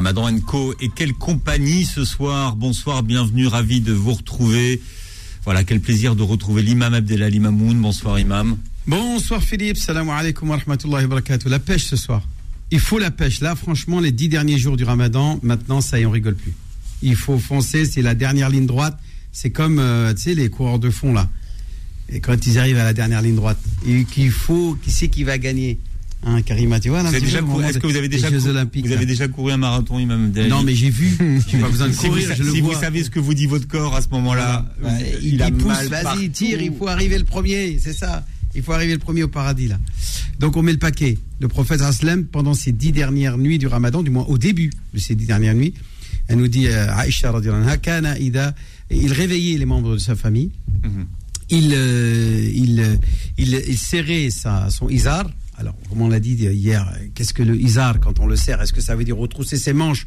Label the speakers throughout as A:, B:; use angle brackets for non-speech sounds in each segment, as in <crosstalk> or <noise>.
A: Ramadan Co. Et quelle compagnie ce soir. Bonsoir, bienvenue, ravi de vous retrouver. Voilà, quel plaisir de retrouver l'imam Abdelali Mamoun. Bonsoir, imam.
B: Bonsoir Philippe, salam alaikum wa rahmatullahi wa barakatuh. La pêche ce soir. Il faut la pêche. Là, franchement, les dix derniers jours du ramadan, maintenant, ça y on rigole plus. Il faut foncer, c'est la dernière ligne droite. C'est comme, euh, tu sais, les coureurs de fond, là. Et quand ils arrivent à la dernière ligne droite, et qu'il faut, qui c'est qui va gagner? Hein, Karima, tu vois,
A: Est-ce que vous avez déjà, couru, vous avez déjà couru un marathon, Imam
B: Non, mais j'ai vu. <laughs> J'ai pas besoin de courir.
A: Si, vous,
B: je
A: si vous savez ce que vous dit votre corps à ce moment-là,
B: il, il, pousse, vas-y, tire, il faut arriver le premier, c'est ça. Il faut arriver le premier au paradis, là. Donc, on met le paquet. Le prophète Aslam, pendant ces dix dernières nuits du ramadan, du moins au début de ces dix dernières nuits, elle nous dit, euh, Aïcha, il réveillait les membres de sa famille. Mhm. il, euh, il, euh, il, il, serrait sa, son izar, alors, comme on l'a dit hier, qu'est-ce que le izar quand on le serre Est-ce que ça veut dire retrousser ses manches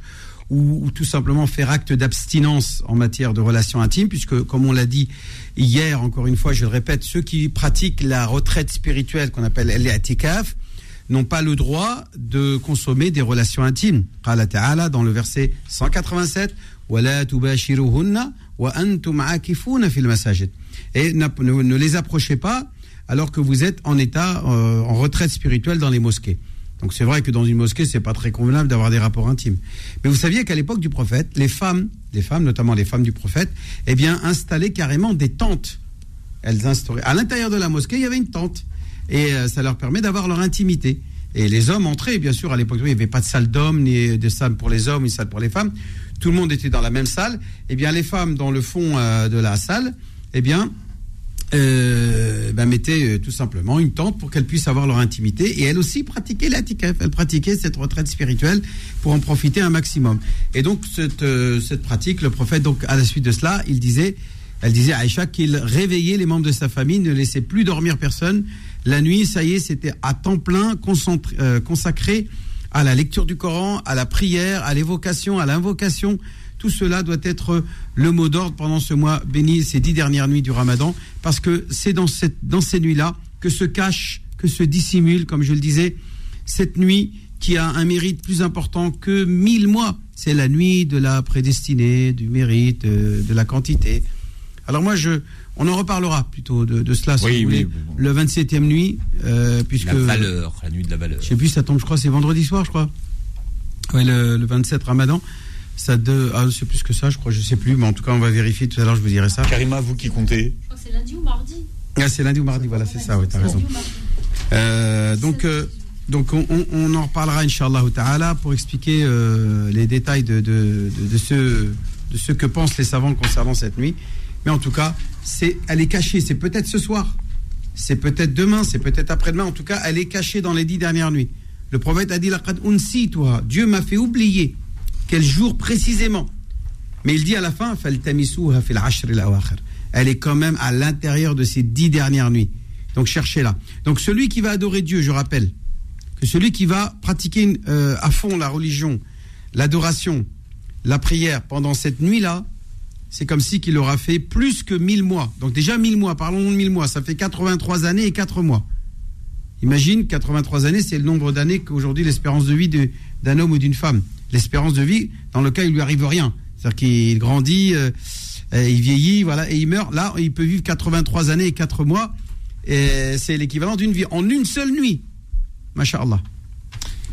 B: ou, tout simplement faire acte d'abstinence en matière de relations intimes Puisque, comme on l'a dit hier, encore une fois, je le répète, ceux qui pratiquent la retraite spirituelle qu'on appelle l'e'atikaf n'ont pas le droit de consommer des relations intimes. Ta'ala dans le verset 187 et ne les approchez pas alors que vous êtes en état, euh, en retraite spirituelle dans les mosquées. Donc c'est vrai que dans une mosquée, c'est pas très convenable d'avoir des rapports intimes. Mais vous saviez qu'à l'époque du prophète, les femmes, les femmes, notamment les femmes du prophète, eh bien, installaient carrément des tentes. Elles instauraient. À l'intérieur de la mosquée, il y avait une tente. Et euh, ça leur permet d'avoir leur intimité. Et les hommes entraient, bien sûr, à l'époque, il n'y avait pas de salle d'hommes, ni de salle pour les hommes, ni de salle pour les femmes. Tout le monde était dans la même salle. Eh bien, les femmes, dans le fond euh, de la salle, eh bien, euh, ben mettaient euh, tout simplement une tente pour qu'elles puissent avoir leur intimité et elles aussi pratiquaient l'atikaf, elles pratiquaient cette retraite spirituelle pour en profiter un maximum. Et donc cette, euh, cette pratique, le prophète donc à la suite de cela, il disait, elle disait à Aïcha qu'il réveillait les membres de sa famille, ne laissait plus dormir personne. La nuit, ça y est, c'était à temps plein euh, consacré à la lecture du Coran, à la prière, à l'évocation, à l'invocation tout cela doit être le mot d'ordre pendant ce mois béni, ces dix dernières nuits du Ramadan, parce que c'est dans, cette, dans ces nuits-là que se cache, que se dissimule, comme je le disais, cette nuit qui a un mérite plus important que mille mois. C'est la nuit de la prédestinée, du mérite, euh, de, la quantité. Alors moi, je, on en reparlera plutôt de, cela, si vous voulez. Le 27e nuit, euh, puisque... La
A: valeur, la nuit de la valeur.
B: Je sais plus, ça tombe, je crois, c'est vendredi soir, je crois. Oui, le, le 27 Ramadan. Ça de, ah, c'est plus que ça, je crois, je sais plus, mais en tout cas, on va vérifier tout à l'heure, je vous dirai ça.
A: Karima, vous qui comptez
C: Je crois que c'est lundi ou mardi. Ah,
B: c'est lundi ou mardi, voilà, c'est ça, oui, as raison. Euh, donc, euh, donc on, on, en reparlera, Inch'Allah ta'ala, pour expliquer euh, les détails de, de, de, ce, de ce que pensent les savants concernant cette nuit. Mais en tout cas, c'est, elle est cachée, c'est peut-être ce soir, c'est peut-être demain, c'est peut-être après-demain, en tout cas, elle est cachée dans les dix dernières nuits. Le prophète a dit, toi, Dieu m'a fait oublier quel jour précisément Mais il dit à la fin, elle est quand même à l'intérieur de ces dix dernières nuits. Donc cherchez-la. Donc celui qui va adorer Dieu, je rappelle, que celui qui va pratiquer euh, à fond la religion, l'adoration, la prière pendant cette nuit-là, c'est comme si qu'il aura fait plus que mille mois. Donc déjà mille mois, parlons de mille mois, ça fait 83 années et 4 mois. Imagine, 83 années, c'est le nombre d'années qu'aujourd'hui l'espérance de vie d'un homme ou d'une femme l'espérance de vie dans le cas où il lui arrive rien. C'est-à-dire qu'il grandit, euh, il vieillit, voilà, et il meurt. Là, il peut vivre 83 années et 4 mois. Et c'est l'équivalent d'une vie en une seule nuit. Masha'Allah.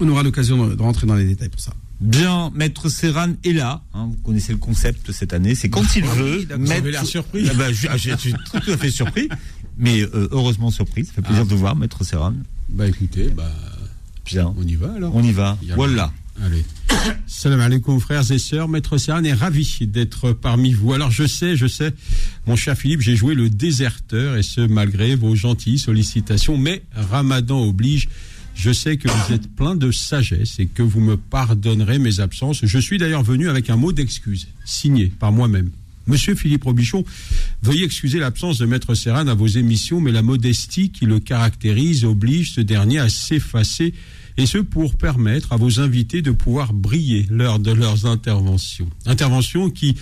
B: On aura l'occasion de, rentrer dans les détails pour ça.
A: Bien, Maître Serran est là. Hein, vous connaissez le concept cette année. C'est quand il veut.
B: Vous avez l'air surpris.
A: Ah bah, ah, je, suis tout à fait surpris. Mais euh, heureusement surpris. Ça fait plaisir ah. de voir Maître Serran.
D: Bah écoutez, bah.
A: Bien.
D: On y va alors.
A: On y va. Voilà.
D: Allez. Salam alaikum frères et sœurs, Maître Serran est ravi d'être parmi vous. Alors je sais, je sais, mon cher Philippe, j'ai joué le déserteur et ce malgré vos gentilles sollicitations, mais Ramadan oblige. Je sais que vous êtes plein de sagesse et que vous me pardonnerez mes absences. Je suis d'ailleurs venu avec un mot d'excuse, signé par moi-même. Monsieur Philippe Robichon, veuillez excuser l'absence de Maître Serran à vos émissions, mais la modestie qui le caractérise oblige ce dernier à s'effacer, et ce pour permettre à vos invités de pouvoir briller lors de leurs interventions. Interventions qui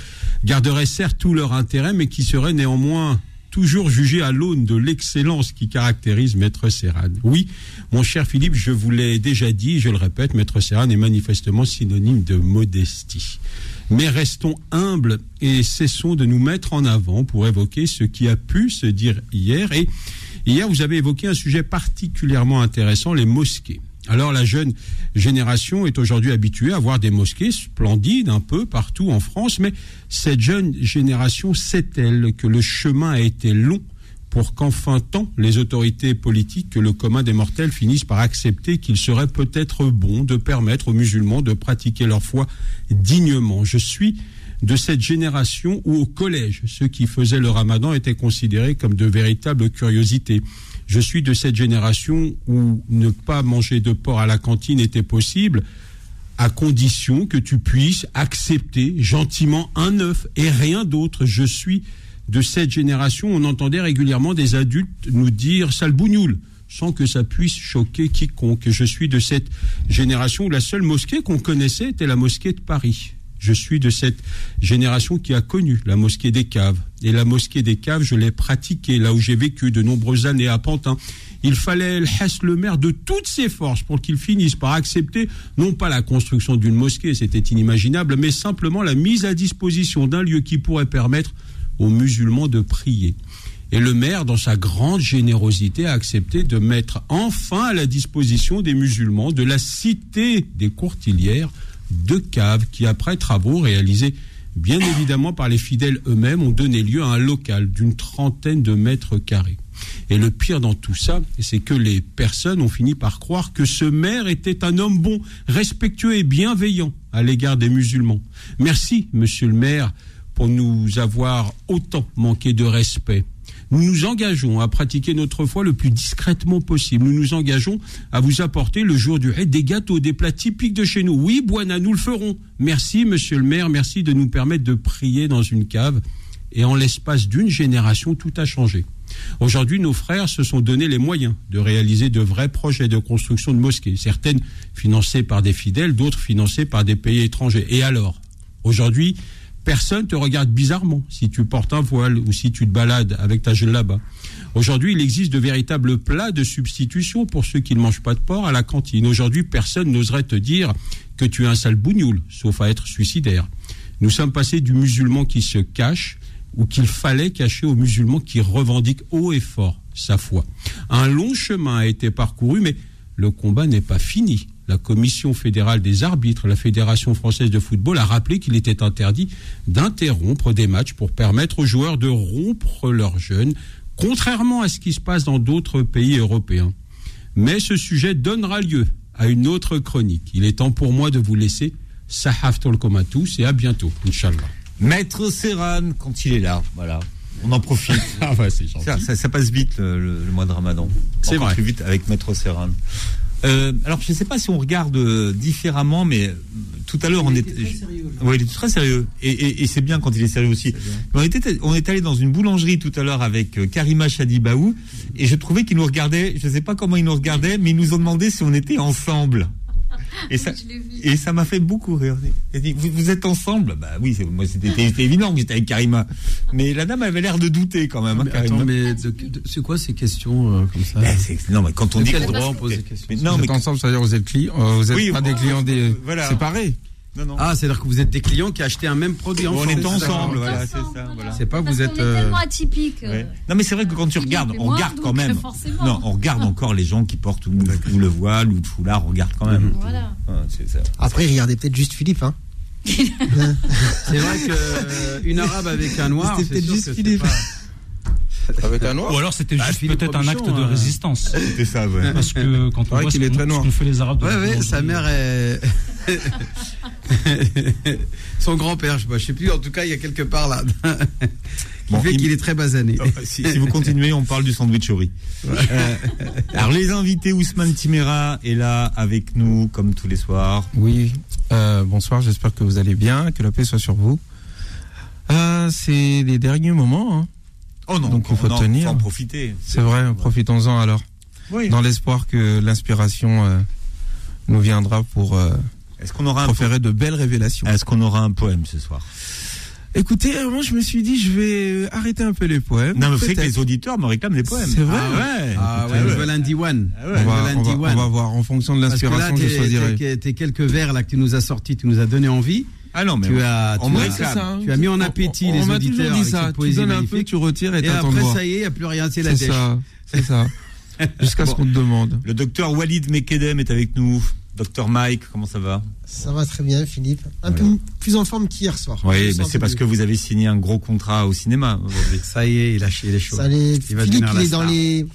D: garderaient certes tout leur intérêt, mais qui seraient néanmoins toujours jugées à l'aune de l'excellence qui caractérise Maître Serran. Oui, mon cher Philippe, je vous l'ai déjà dit, je le répète, Maître Serran est manifestement synonyme de modestie. Mais restons humbles et cessons de nous mettre en avant pour évoquer ce qui a pu se dire hier. Et hier, vous avez évoqué un sujet particulièrement intéressant, les mosquées. Alors la jeune génération est aujourd'hui habituée à voir des mosquées splendides un peu partout en France, mais cette jeune génération sait-elle que le chemin a été long pour qu'enfin tant les autorités politiques que le commun des mortels finissent par accepter qu'il serait peut-être bon de permettre aux musulmans de pratiquer leur foi dignement? Je suis de cette génération où au collège, ceux qui faisaient le ramadan étaient considérés comme de véritables curiosités. Je suis de cette génération où ne pas manger de porc à la cantine était possible à condition que tu puisses accepter gentiment un œuf et rien d'autre. Je suis de cette génération, on entendait régulièrement des adultes nous dire sale bougnoule sans que ça puisse choquer quiconque. Je suis de cette génération où la seule mosquée qu'on connaissait était la mosquée de Paris. Je suis de cette génération qui a connu la mosquée des caves. Et la mosquée des caves, je l'ai pratiquée là où j'ai vécu de nombreuses années à Pantin. Il fallait le maire de toutes ses forces pour qu'il finisse par accepter non pas la construction d'une mosquée, c'était inimaginable, mais simplement la mise à disposition d'un lieu qui pourrait permettre aux musulmans de prier. Et le maire, dans sa grande générosité, a accepté de mettre enfin à la disposition des musulmans de la cité des courtilières deux caves qui, après travaux réalisés bien évidemment par les fidèles eux-mêmes, ont donné lieu à un local d'une trentaine de mètres carrés. Et le pire dans tout ça, c'est que les personnes ont fini par croire que ce maire était un homme bon, respectueux et bienveillant à l'égard des musulmans. Merci, monsieur le maire, pour nous avoir autant manqué de respect. Nous nous engageons à pratiquer notre foi le plus discrètement possible. Nous nous engageons à vous apporter le jour du raid des gâteaux, des plats typiques de chez nous. Oui, Boana, nous le ferons. Merci, monsieur le maire. Merci de nous permettre de prier dans une cave. Et en l'espace d'une génération, tout a changé. Aujourd'hui, nos frères se sont donné les moyens de réaliser de vrais projets de construction de mosquées, certaines financées par des fidèles, d'autres financées par des pays étrangers. Et alors? Aujourd'hui, personne te regarde bizarrement si tu portes un voile ou si tu te balades avec ta là-bas. Aujourd'hui, il existe de véritables plats de substitution pour ceux qui ne mangent pas de porc à la cantine. Aujourd'hui, personne n'oserait te dire que tu es un sale bougnoul, sauf à être suicidaire. Nous sommes passés du musulman qui se cache ou qu'il fallait cacher au musulman qui revendique haut et fort sa foi. Un long chemin a été parcouru, mais le combat n'est pas fini la Commission fédérale des arbitres, la Fédération française de football, a rappelé qu'il était interdit d'interrompre des matchs pour permettre aux joueurs de rompre leur jeûne, contrairement à ce qui se passe dans d'autres pays européens. Mais ce sujet donnera lieu à une autre chronique. Il est temps pour moi de vous laisser. Sahaf comme à tous et à bientôt, Inch'Allah.
A: Maître Serran, quand il est là, voilà. On en profite. <laughs>
D: ah ouais, ça,
A: ça, ça, passe vite le, mois de Ramadan.
D: C'est vrai.
A: plus vite avec Maître Serran. Euh, alors, je ne sais pas si on regarde euh, différemment, mais euh, tout à l'heure, on était. Très oui, il est très sérieux. Et, c'est bien quand il est sérieux aussi. on, était, on est allé dans une boulangerie tout à l'heure avec Karima Chadibaou, et je trouvais qu'il nous regardait, je ne sais pas comment il nous regardait, mais ils nous ont demandé si on était ensemble. Et ça, et ça m'a fait beaucoup rire. dit, vous, êtes ensemble? Bah oui, moi c'était évident que j'étais avec Karima. Mais la dame avait l'air de douter quand même. Hein,
B: mais attends, mais c'est quoi ces questions euh, comme ça?
A: Non, mais quand on dit
B: quel droit on pose des questions?
D: Non, vous êtes ensemble, c'est-à-dire vous êtes clients, euh, vous êtes pas des clients des séparés?
B: Ah, c'est-à-dire que vous êtes des clients qui achetaient un même produit ensemble.
A: On est ensemble, voilà, c'est ça. Voilà.
B: C'est pas vous êtes.
C: Est tellement euh, atypique.
A: Non, mais c'est vrai que quand tu regardes, on regarde quand même. Non, on regarde <laughs> encore les gens qui portent ou, le voile ou le foulard, on regarde quand même.
C: Voilà.
E: Ça. Après, regardez peut-être juste Philippe, hein.
B: c'est vrai qu'une arabe avec un noir, c'est juste Philippe. <laughs>
D: Avec un noir
F: Ou alors c'était bah, juste peut-être un acte de hein. résistance.
A: C'était ça, ouais.
F: Parce que quand on voit ce qu'on fait les arabes.
B: Ouais, ouais, sa mère est. <laughs> <laughs> Son grand-père, je ne sais plus, en tout cas, il y a quelque part là. <laughs> qui fait qu'il est très basané.
A: Oh, si, vous continuez, on parle du sandwich au riz. Euh, <laughs> alors, les invités, Ousmane Timera est là avec nous, comme tous les soirs.
G: Oui, euh, bonsoir, j'espère que vous allez bien, que la paix soit sur vous. Euh, c'est les derniers moments. Hein.
A: Oh non, donc il faut tenir. en profiter.
G: C'est vrai, profitons-en alors. Oui. Dans l'espoir que l'inspiration nous viendra pour
A: est-ce qu'on aura
G: un de belles révélations.
A: Est-ce qu'on aura un poème ce soir?
G: Écoutez, moi je me suis dit je vais euh, arrêter un peu les poèmes.
A: Non, mais vous savez que les auditeurs me réclament des poèmes.
G: C'est vrai.
B: Ah ouais. Ah ouais, je veux lundi one.
G: on, va, voir en fonction de l'inspiration que je choisirai.
B: Tes quelques vers là que tu nous as sortis, tu nous as donné envie.
A: Ah non, mais
B: tu as, tu, as, ça, hein. tu as mis en appétit les auditeurs.
G: On dit ça. Tu donnes un peu, tu retires et, et après
B: ça y est, il n'y a plus rien, c'est la
G: dèche. C'est ça. <laughs> Jusqu'à ce qu'on te demande.
A: Le docteur Walid Mekedem est avec nous. Docteur Mike, comment ça va?
E: Ça va très bien, Philippe. Un peu plus en forme qu'hier soir.
A: Oui, mais c'est parce que vous avez signé un gros contrat au cinéma aujourd'hui.
B: Ça y est, il a chié les choses.
E: Philippe, il est dans les.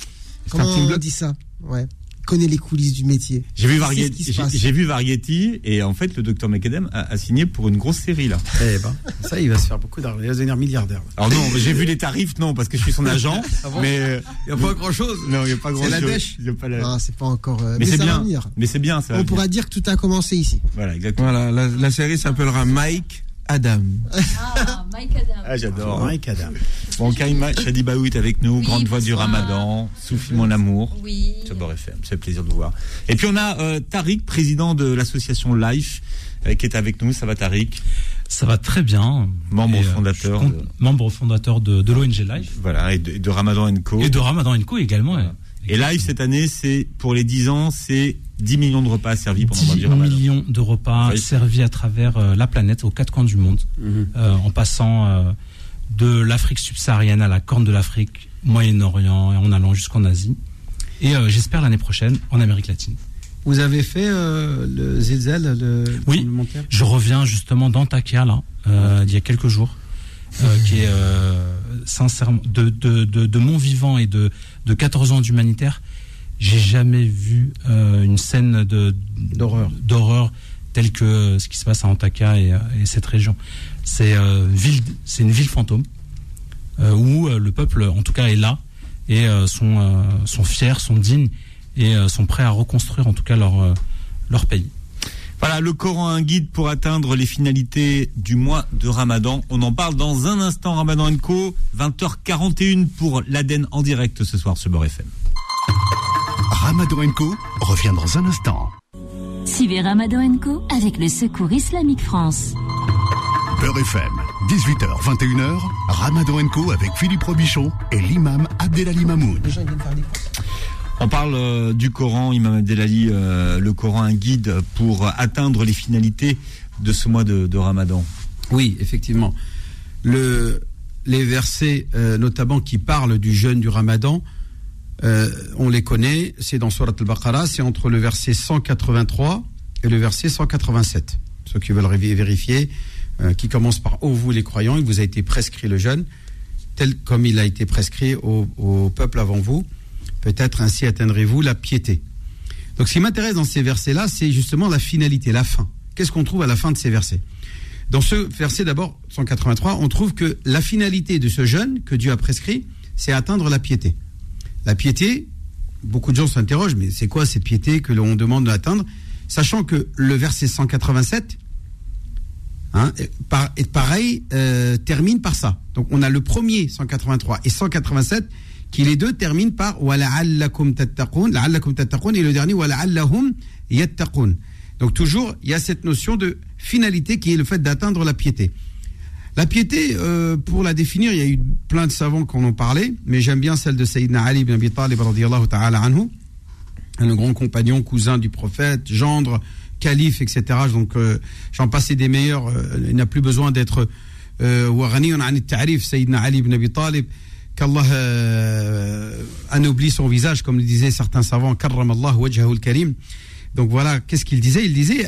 E: Comment on dit ça? Ouais connaît les coulisses du métier.
A: J'ai vu Variety, j'ai vu Variety et en fait le docteur McAdam a, signé pour une grosse série là.
B: Eh ben, ça il va se faire beaucoup d'argent, il va devenir milliardaire.
A: Alors non, j'ai vu les tarifs non parce que je suis son agent, <laughs> ah mais
B: il n'y a pas grand chose.
A: Non, il n'y a pas grand chose.
E: C'est la dèche. Ah, c'est pas encore. Euh,
A: mais, c'est bien. Mais c'est bien.
E: On pourra dire que tout a commencé ici.
A: Voilà, exactement.
G: Voilà, la, la série s'appellera Mike Adam.
C: Ah, Mike Adam.
A: Ah, j'adore.
B: Mike Adam.
A: Bon, Karima Shadibaoui est avec nous, grande voix du ramadan, Soufi mon amour.
C: Oui.
A: Sur FM, c'est plaisir de vous voir. Et puis on a euh, Tariq, président de l'association Life, euh, qui est avec nous. Ça va Tariq?
H: Ça va très bien.
A: Membre euh, fondateur.
H: de... Membre fondateur de, de l'ONG Life.
A: Voilà, et de, Ramadan Co.
H: Et de Ramadan Co également.
A: Et Live cette année, c'est pour les 10 ans, c'est 10 millions de repas servis pendant 10
H: millions de repas servis à travers euh, la planète, aux quatre coins du monde, mhm. euh, en passant euh, de l'Afrique subsaharienne à la Corne de l'Afrique, Moyen-Orient, et en allant jusqu'en Asie. Et j'espère l'année prochaine en Amérique latine.
B: Vous avez fait le Zilzel, le
H: Oui, je reviens justement d'Antakya, là, il y a quelques jours. qui est sincèrement de, de, de, mon vivant et de, de 14 ans d'humanitaire, j'ai jamais vu euh, une scène d'horreur d'horreur telle que ce qui se passe à Antaka et, et cette région. C'est euh, ville, c'est une ville fantôme euh, où le peuple, en tout cas, est là et sont sont fiers, sont dignes et sont prêts à reconstruire en tout cas leur leur pays.
A: Voilà, le Coran, un guide pour atteindre les finalités du mois de Ramadan. On en parle dans un instant, Ramadan Co. 20h41 pour l'Aden en direct ce soir sur Beurre FM.
I: Ramadan Co. revient dans un instant.
J: Suivez Ramadan Co. avec le Secours Islamique France.
I: Beurre FM, 18h, 21h, Ramadan Co. avec Philippe Robichon et l'imam Abdelali Mamoun.
A: On parle euh, du Coran, Imam Abdelali, euh, le Coran, un guide pour atteindre les finalités de ce mois de, Ramadan.
B: Oui, effectivement. Le, les versets, euh, notamment qui parlent du jeûne du Ramadan, on les connaît, c'est dans Surat al-Baqarah, c'est entre le verset 183 et le verset 187. Ceux qui veulent vérifier, qui commence par Ô vous les croyants, il vous a été prescrit le jeûne, tel comme il a été prescrit au peuple avant vous. Peut-être ainsi atteindrez-vous la piété. Donc ce qui m'intéresse dans ces versets-là, c'est justement la finalité, la fin. Qu'est-ce qu'on trouve à la fin de ces versets? Dans ce verset d'abord, 183, on trouve que la finalité de ce jeûne que Dieu a prescrit, c'est atteindre la piété. La piété, beaucoup de gens s'interrogent, mais c'est quoi cette piété que l'on demande d'atteindre? Sachant que le verset 187, hein, pareil, euh, termine par ça. Donc on a le premier 183 et 187 qui les deux terminent par et le dernier Donc toujours, il y a cette notion de finalité qui est le fait d'atteindre la piété. La piété, euh, pour la définir, il y a eu plein de savants qui en parlé, mais j'aime bien celle de Sayyidina Ali ibn Abi Talib ta'ala le grand compagnon, cousin du prophète, gendre, calife, etc. Donc euh, j'en passais des meilleurs, euh, il n'a plus besoin d'être Sayyidina Ali ibn Abi Talib, qu'Allah euh, anoblit son visage, comme le disaient certains savants, Allah wajhahul karim. Donc voilà, qu'est-ce qu'il disait? Il disait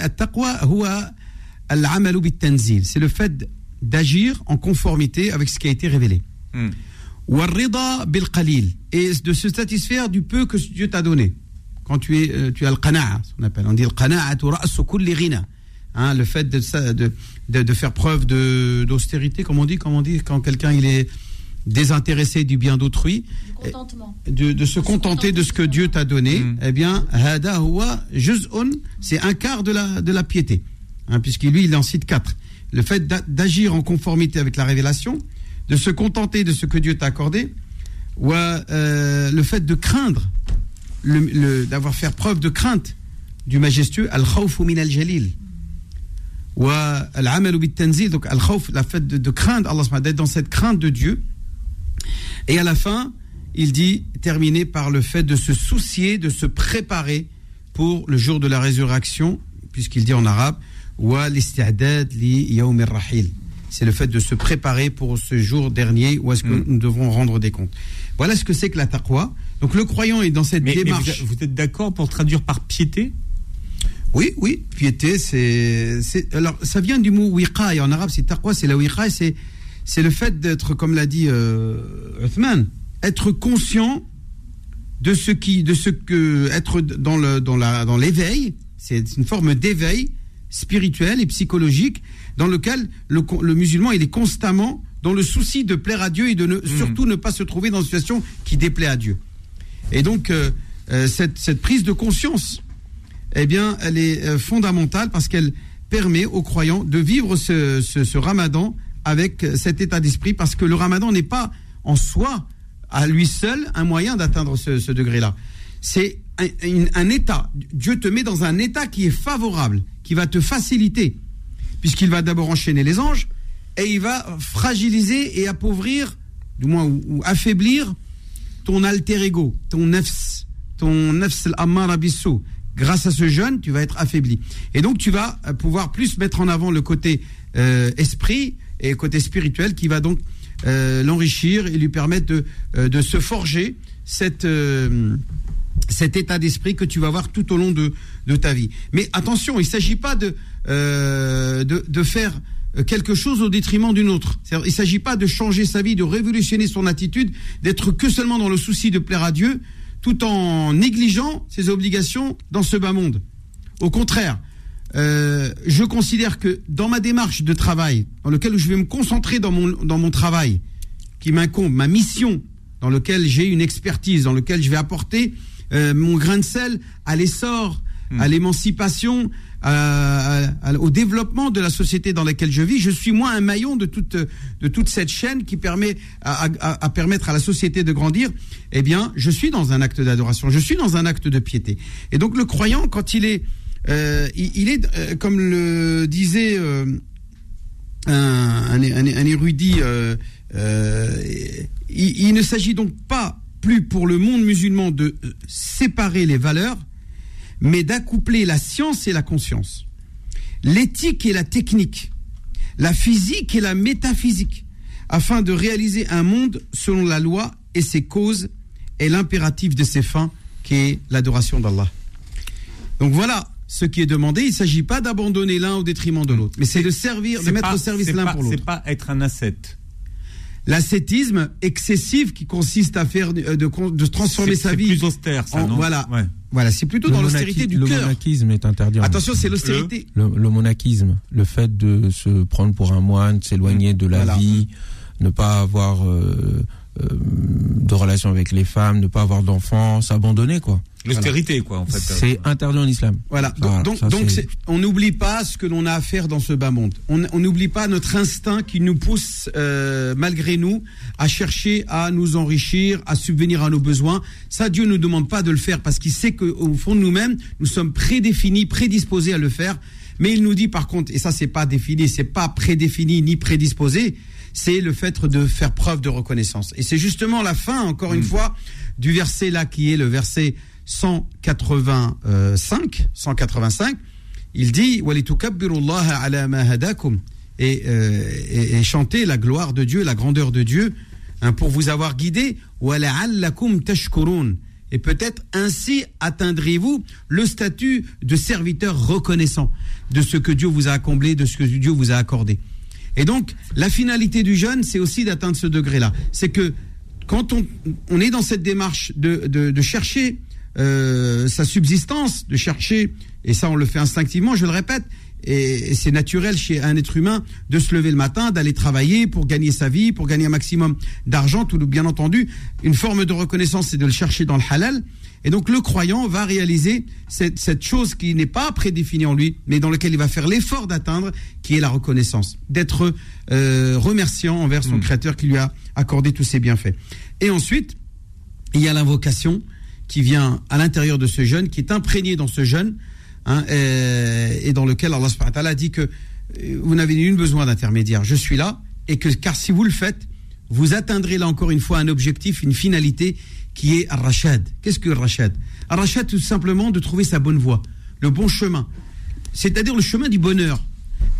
B: C'est le fait d'agir en conformité avec ce qui a été révélé. Hmm. Et de se satisfaire du peu que Dieu t'a donné. Quand tu, es, euh, tu as le qana'a, on appelle. On dit le qana'a hein, le fait de, de, de, de faire preuve d'austérité, comme on dit, comme on dit, quand quelqu'un il est désintéressé du bien d'autrui,
C: Contentement.
B: de, de se contenter de ce que Dieu t'a donné, eh bien, hada huwa juz'un, c'est un quart de la, de la piété. Hein, Puisqu'il lui, il en cite quatre. Le fait d'a- d'agir en conformité avec la révélation, de se contenter de ce que Dieu t'a accordé, ou euh, le fait de craindre, le, le- d'avoir fait preuve de crainte du majestueux, al-khawfu min al-jalil. Ou al-amalu bit-tanzil, donc al-khawf, la fait de, de craindre Allah, subhanahu wa ta'ala, d'être dans cette crainte de Dieu. Et à la fin, il dit, terminé par le fait de se soucier, de se préparer pour le jour de la résurrection, puisqu'il dit en arabe, C'est le fait de se préparer pour ce jour dernier où est-ce que nous devrons rendre des comptes. Voilà ce que c'est que la taqwa. Donc le croyant est dans cette
A: Mais, mais vous,
B: démarche.
A: vous êtes d'accord pour traduire par piété?
B: Oui, oui, piété, c'est, alors ça vient du mot wiqa, et en arabe c'est taqwa, c'est la wiqa, c'est, c'est le fait d'être, comme l'a dit euh, Uthman, être conscient de ce qui, de ce que, être dans le, dans la, dans l'éveil, c'est une forme d'éveil spirituel et psychologique dans lequel le, musulman il est constamment dans le souci de plaire à Dieu et de ne, surtout ne pas se trouver dans une situation qui déplaît à Dieu. Et donc euh, euh, cette, cette prise de conscience eh bien, elle est euh, fondamentale parce qu'elle permet aux croyants de vivre ce, ce- ce ramadan avec euh, cet état d'esprit, parce que le ramadan n'est pas en soi, à lui seul, un moyen d'atteindre ce, degré-là. C'est un, état. Dieu te met dans un état qui est favorable, qui va te faciliter, puisqu'il va d'abord enchaîner les anges, et il va fragiliser et appauvrir, du moins, ou, affaiblir ton alter ego, ton nefs, ton nefs al-ammara bissou. Grâce à ce jeûne, tu vas être affaibli. Et donc, tu vas euh, pouvoir plus mettre en avant le côté euh, esprit et côté spirituel qui va donc euh, l'enrichir et lui permettre de, euh, de se forger cette, euh, cet état d'esprit que tu vas avoir tout au long de, de ta vie. Mais attention, il ne s'agit pas de, de, de faire quelque chose au détriment d'une autre. Il ne s'agit pas de changer sa vie, de révolutionner son attitude, d'être que seulement dans le souci de plaire à Dieu, tout en négligeant ses obligations dans ce bas monde. Au contraire, euh, je considère que dans ma démarche de travail, dans lequel je vais me concentrer dans mon, dans mon travail, qui m'incombe, ma mission, dans lequel j'ai une expertise, dans lequel je vais apporter euh, mon grain de sel à l'essor, à l'émancipation, à- à- au développement de la société dans laquelle je vis. Je suis moi un maillon de toute, de toute cette chaîne qui permet à, à- à permettre à la société de grandir. Eh bien, je suis dans un acte d'adoration, je suis dans un acte de piété. Et donc le croyant, quand il est, euh, il, est, euh, comme le disait euh, un, un- érudit, il, ne s'agit donc pas plus pour le monde musulman de séparer les valeurs, mais d'accoupler la science et la conscience, l'éthique et la technique, la physique et la métaphysique, afin de réaliser un monde selon la loi et ses causes et l'impératif de ses fins, qui est l'adoration d'Allah. Donc voilà ce qui est demandé. Il ne s'agit pas d'abandonner l'un au détriment de l'autre, mais c'est de servir, de
A: C'est
B: mettre
A: pas-
B: au service
A: c'est
B: l'un pour l'autre.
A: C'est pas être un ascète.
B: L'ascétisme excessif qui consiste à faire euh, de, transformer
A: C'est-
B: sa
A: c'est
B: vie
A: plus austère, ça,
B: en-
A: non
B: voilà,
A: Ouais.
B: voilà, c'est plutôt dans
G: Le
B: l'austérité du
G: Le
B: cœur.
G: monachisme est interdit. en
B: Attention, c'est l'austérité.
G: Le, le monachisme, le fait de se prendre pour un moine, s'éloigner de la
B: Voilà.
G: vie, ne pas avoir euh, euh, de relations avec les femmes, ne pas avoir d'enfants, s'abandonner quoi.
A: L'austérité, quoi, en fait.
G: C'est interdit en islam.
B: Voilà. Donc,
G: Voilà,
B: donc,
G: ça,
B: on n'oublie pas ce que l'on a à faire dans ce bas monde. On n'oublie pas notre instinct qui nous pousse, euh, malgré nous, à chercher à nous enrichir, à subvenir à nos besoins. Ça, Dieu ne nous demande pas de le faire parce qu'il sait qu'au fond de nous-mêmes, nous sommes prédéfinis, prédisposés à le faire. Mais il nous dit par contre, et ça c'est pas défini, c'est pas prédéfini ni prédisposé, c'est le fait de faire preuve de reconnaissance. Et c'est justement la fin, encore une fois, du verset là qui est le verset 185, 185. Il dit et, euh, et, et chanter la gloire de Dieu, la grandeur de Dieu, hein, pour vous avoir guidé. Et peut-être ainsi atteindrez-vous le statut de serviteur reconnaissant de ce que Dieu vous a comblé, de ce que Dieu vous a accordé. Et donc, la finalité du jeûne, c'est aussi d'atteindre ce degré-là. C'est que quand on, on est dans cette démarche de, de chercher euh, sa subsistance, de chercher, et ça on le fait instinctivement, je le répète, et c'est naturel chez un être humain de se lever le matin, d'aller travailler pour gagner sa vie, pour gagner un maximum d'argent. Tout bien entendu, une forme de reconnaissance, c'est de le chercher dans le halal. Et donc le croyant va réaliser cette, cette chose qui n'est pas prédéfinie en lui, mais dans laquelle il va faire l'effort d'atteindre, qui est la reconnaissance, d'être euh, remerciant envers son
A: Mm.
B: Créateur qui lui a accordé tous ses bienfaits. Et ensuite, il y a l'invocation qui vient à l'intérieur de ce jeûne, qui est imprégné dans ce jeûne, hein, et dans lequel Allah subhanahu dit que euh, vous n'avez nul besoin d'intermédiaire, je suis là, et que car si vous le faites, vous atteindrez là encore une fois un objectif, une finalité qui est Ar-Rashad. Qu'est-ce que Ar-Rashad? Ar-Rashad, tout simplement de trouver sa bonne voie, le bon chemin, c'est-à-dire le chemin du bonheur.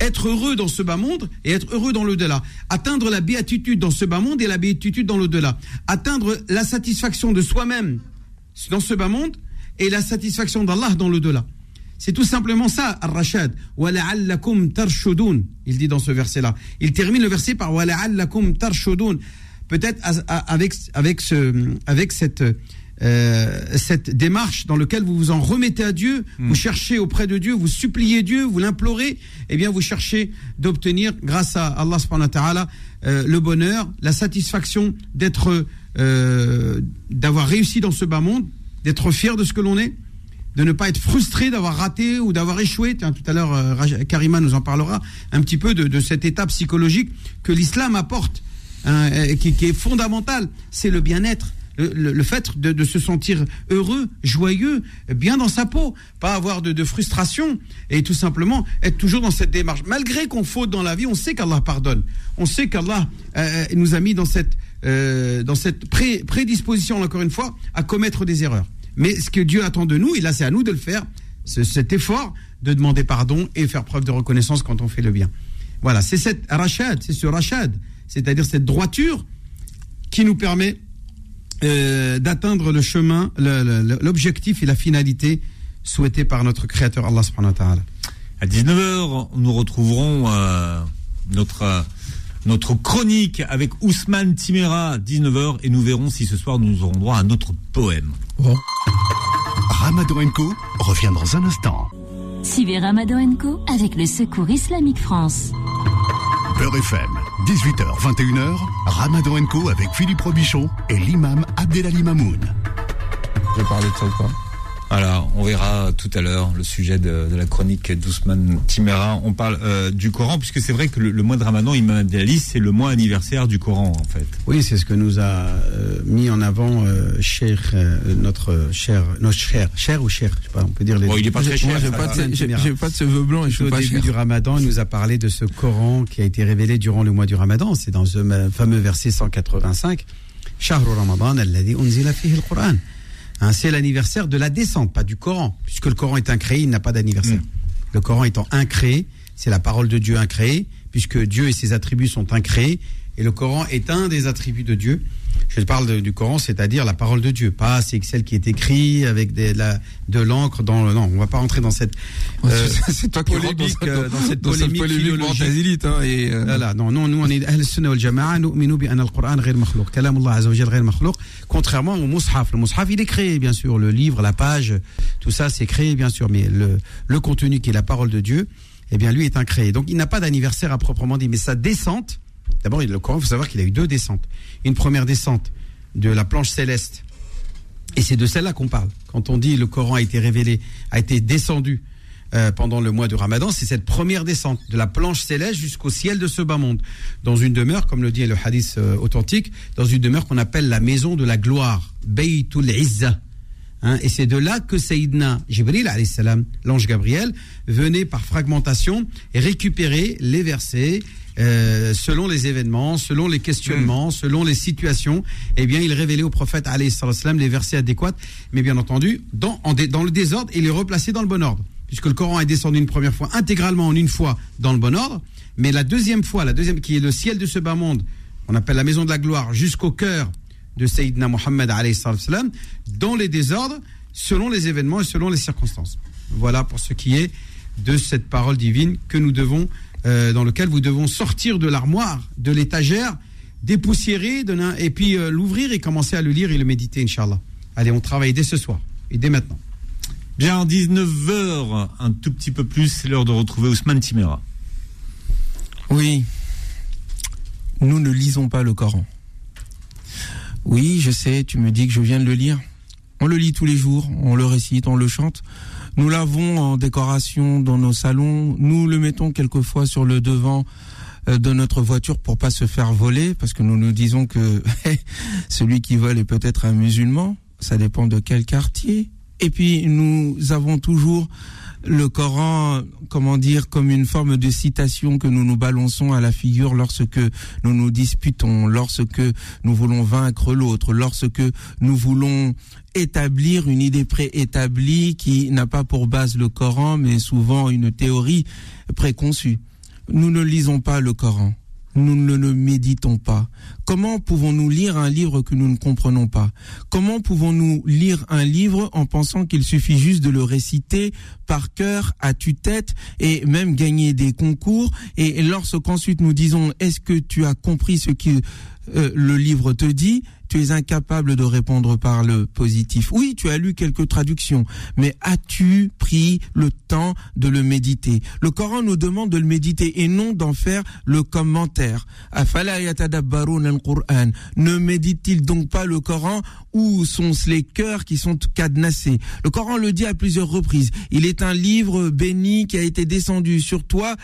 B: Être heureux dans ce bas monde et être heureux dans l'au-delà. Atteindre la béatitude dans ce bas monde et la béatitude dans l'au-delà. Atteindre la satisfaction de soi-même dans ce bas monde et la satisfaction d'Allah dans le delà. C'est tout simplement ça, Ar-Rashad. Il dit dans ce verset-là. Il termine le verset par Peut-être avec, avec, ce, avec cette, euh, cette démarche dans laquelle vous vous en remettez à Dieu, mm. vous cherchez auprès de Dieu, vous suppliez Dieu, vous l'implorez, eh bien vous cherchez d'obtenir, grâce à Allah euh, le bonheur, la satisfaction d'être euh, d'avoir réussi dans ce bas monde, d'être fier de ce que l'on est, de ne pas être frustré d'avoir raté ou d'avoir échoué. Tout à l'heure, euh, Karima nous en parlera un petit peu de, de cet état psychologique que l'islam apporte, hein, qui, est fondamental. C'est le bien-être. Le, fait de, se sentir heureux, joyeux, bien dans sa peau, pas avoir de, de frustration et tout simplement être toujours dans cette démarche. Malgré qu'on faute dans la vie, on sait qu'Allah pardonne. On sait qu'Allah euh, nous a mis dans cette, euh, dans cette pré- prédisposition, encore une fois, à commettre des erreurs. Mais ce que Dieu attend de nous, et là c'est à nous de le faire, ce- cet effort de demander pardon et faire preuve de reconnaissance quand on fait le bien. Voilà, c'est cette rachad, c'est ce rachad, c'est-à-dire cette droiture qui nous permet euh, d'atteindre le chemin, l'objectif et la finalité souhaitée par notre Créateur Allah subhanahu wa ta'ala.
A: À 19h, nous retrouverons euh, notre, notre chronique avec Ousmane Timera, 19h, et nous verrons si ce soir nous aurons droit à notre poème.
I: Ramadan Co revient dans un instant.
J: Suivez Ramadan Co avec le Secours Islamique France.
I: Beurre FM, 18h, 21h, Ramadan Co avec Philippe Robichon et l'imam Abdelali Mamoun.
G: Je vais parler de ça ou pas?
A: Voilà, on verra tout à l'heure le sujet de, de la chronique d'Ousmane Timera. On parle euh, du Coran, puisque c'est vrai que le, le mois de Ramadan, Imam Abdelali, c'est le mois anniversaire du Coran, en fait.
B: Oui, c'est ce que nous a euh, mis en avant euh, cher, euh, notre cher, notre cher, cher ou cher, je sais pas, on peut dire les.
A: Bon, il est pas très cher.
G: Moi, j'ai pas, de- j'ai- j'ai pas de cheveux blancs et je
B: Au
G: suis pas
B: début
G: cher.
B: du Ramadan, il nous a parlé de ce Coran qui a été révélé durant le mois du Ramadan. C'est dans ce fameux verset 185. Shahru Ramadan alladhi unzila fihi al-Qur'an. Hein, c'est l'anniversaire de la descente, pas du Coran, puisque le Coran est incréé, il n'a pas d'anniversaire. Le Coran étant incréé, c'est la parole de Dieu incréée, puisque Dieu et ses attributs sont incréés, et le Coran est un des attributs de Dieu je parle de, du Coran, c'est-à-dire la parole de Dieu, pas c'est celle qui est écrite avec des, la, de l'encre dans le. Non, on va pas rentrer dans cette euh,
G: c'est polémique, qui euh, dans, cette,
B: dans, cette
G: dans
B: polémique, cette
G: polémique élite, hein, et euh...
B: là, là, non, non, nous on est Ahl Sunnah wal Jama'a, nous bi al Quran ghayr makhlouq, kalam Allah azza wa makhlouq, contrairement au mushaf. Le mushaf, il est créé bien sûr, le livre, la page, tout ça c'est créé bien sûr, mais le le contenu qui est la parole de Dieu, eh bien lui est incréé. Donc il n'a pas d'anniversaire à proprement dit, mais sa descente d'abord, le Coran, il faut savoir qu'il a eu deux descentes. Une première descente de la planche céleste, et c'est de celle-là qu'on parle. Quand on dit le Coran a été révélé, a été descendu euh, pendant le mois de Ramadan, c'est cette première descente de la planche céleste jusqu'au ciel de ce bas monde, dans une demeure, comme le dit le hadith euh, authentique, dans une demeure qu'on appelle la maison de la gloire, Baytul Izza. Hein, et c'est de là que Sayyidina Jibril, l'ange Gabriel, venait par fragmentation et récupérer les versets euh, selon les événements, selon les questionnements, selon les situations. Eh bien, il révélait au prophète, salam, les versets adéquats, mais bien entendu, dans, en dé- dans le désordre, il les replaçait dans le bon ordre. Puisque le Coran est descendu une première fois, intégralement en une fois, dans le bon ordre, mais la deuxième fois, la deuxième qui est le ciel de ce bas monde, on appelle la maison de la gloire, jusqu'au cœur de Sayyidina Mohammed alayhi salam, dans les désordres, selon les événements et selon les circonstances. Voilà pour ce qui est de cette parole divine que nous devons, euh, dans lequel vous devons sortir de l'armoire, de l'étagère, dépoussiérer, de et puis euh, l'ouvrir et commencer à le lire et le méditer, Inch'Allah. Allez, on travaille dès ce soir et dès maintenant.
A: Bien, 19h, un tout petit peu plus, c'est l'heure de retrouver Ousmane Timera.
G: Oui, nous ne lisons pas le Coran. Oui, je sais, tu me dis que je viens de le lire. On le lit tous les jours, on le récite, on le chante. Nous l'avons en décoration dans nos salons, nous le mettons quelquefois sur le devant euh, de notre voiture pour pas se faire voler, parce que nous nous disons que <laughs> celui qui vole est peut-être un musulman, ça dépend de quel quartier. Et puis nous avons toujours le Coran, comment dire, comme une forme de citation que nous nous balançons à la figure lorsque nous nous disputons, lorsque nous voulons vaincre l'autre, lorsque nous voulons établir une idée préétablie qui n'a pas pour base le Coran, mais souvent une théorie préconçue. Nous ne lisons pas le Coran nous ne le méditons pas. Comment pouvons-nous lire un livre que nous ne comprenons pas? Comment pouvons-nous lire un livre en pensant qu'il suffit juste de le réciter par cœur, à tue-tête, et même gagner des concours? Et lorsqu'ensuite nous disons, est-ce que tu as compris ce que euh, le livre te dit? Tu es incapable de répondre par le positif. Oui, tu as lu quelques traductions, mais as-tu pris le temps de le méditer? Le Coran nous demande de le méditer et non d'en faire le commentaire. Ne médite-t-il donc pas le Coran? Où sont les cœurs qui sont cadenassés? Le Coran le dit à plusieurs reprises. Il est un livre béni qui a été descendu sur toi,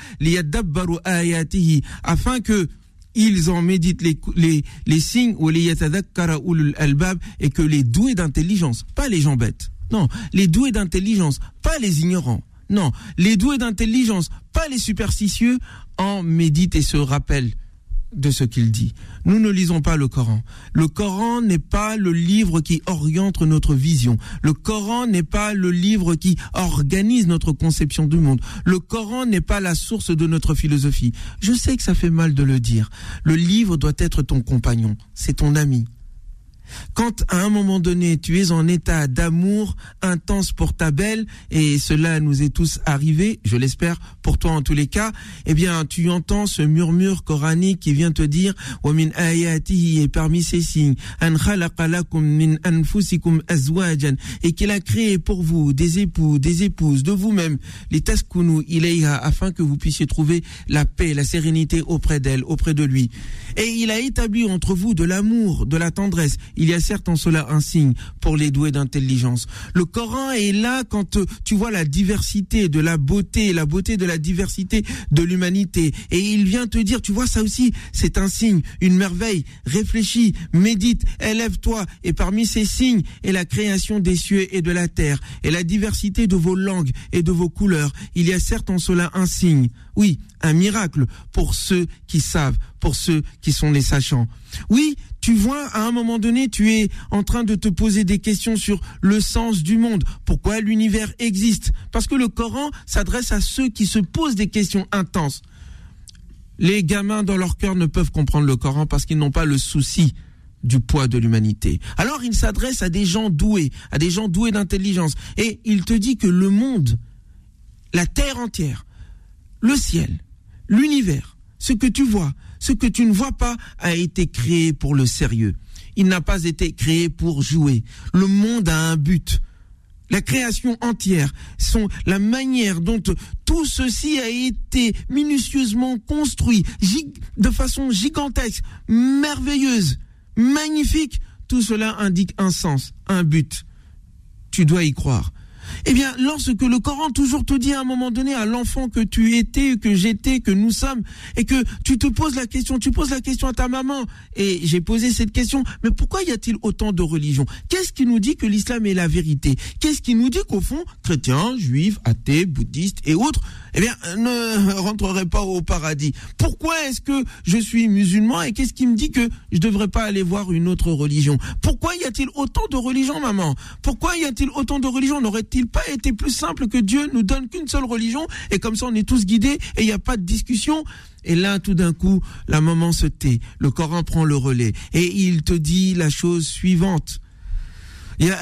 G: afin que ils en méditent les, les, les signes ou les albab et que les doués d'intelligence, pas les gens bêtes, non, les doués d'intelligence, pas les ignorants, non, les doués d'intelligence, pas les superstitieux, en méditent et se rappellent de ce qu'il dit. Nous ne lisons pas le Coran. Le Coran n'est pas le livre qui oriente notre vision. Le Coran n'est pas le livre qui organise notre conception du monde. Le Coran n'est pas la source de notre philosophie. Je sais que ça fait mal de le dire. Le livre doit être ton compagnon. C'est ton ami. Quand à un moment donné tu es en état d'amour intense pour ta belle, et cela nous est tous arrivé, je l'espère pour toi en tous les cas, eh bien tu entends ce murmure coranique qui vient te dire min ayatihi et parmi ses signes min anfusikum azwajan et qu'il a créé pour vous des époux, des épouses de vous-même, les taskunu ilayha afin que vous puissiez trouver la paix, la sérénité auprès d'elle, auprès de lui. Et il a établi entre vous de l'amour, de la tendresse. Il y a certes en cela un signe pour les doués d'intelligence. Le Coran est là quand euh, tu vois la diversité de la beauté, la beauté de la diversité de l'humanité. Et il vient te dire, tu vois ça aussi, c'est un signe, une merveille. Réfléchis, médite, élève-toi. Et parmi ces signes est la création des cieux et de la terre, et la diversité de vos langues et de vos couleurs. Il y a certes en cela un signe. Oui, un miracle pour ceux qui savent, pour ceux qui sont les sachants. Oui, tu vois, à un moment donné, tu es en train de te poser des questions sur le sens du monde, pourquoi l'univers existe? Parce que le Coran s'adresse à ceux qui se posent des questions intenses. Les gamins dans leur cœur ne peuvent comprendre le Coran parce qu'ils n'ont pas le souci du poids de l'humanité. Alors il s'adresse à des gens doués, à des gens doués d'intelligence. Et il te dit que le monde, la terre entière, le ciel, l'univers, ce que tu vois, ce que tu ne vois pas a été créé pour le sérieux. Il n'a pas été créé pour jouer. Le monde a un but. La création entière, sont la manière dont tout ceci a été minutieusement construit, de façon gigantesque, merveilleuse, magnifique, tout cela indique un sens, un but. Tu dois y croire. Eh bien, lorsque le Coran toujours te dit à un moment donné à l'enfant que tu étais, que j'étais, que nous sommes, et que tu te poses la question, tu poses la question à ta maman, et j'ai posé cette question, mais pourquoi y a-t-il autant de religions? Qu'est-ce qui nous dit que l'islam est la vérité? Qu'est-ce qui nous dit qu'au fond, chrétiens, juifs, athées, bouddhistes et autres, eh bien, ne rentreraient pas au paradis? Pourquoi est-ce que je suis musulman et qu'est-ce qui me dit que je devrais pas aller voir une autre religion? Pourquoi y a-t-il autant de religions, maman? Pourquoi y a-t-il autant de religions? N'aurait-il pas été plus simple que Dieu nous donne qu'une seule religion et comme ça on est tous guidés et il n'y a pas de discussion? Et là, tout d'un coup, la maman se tait. Le Coran prend le relais. Et il te dit la chose suivante. Inna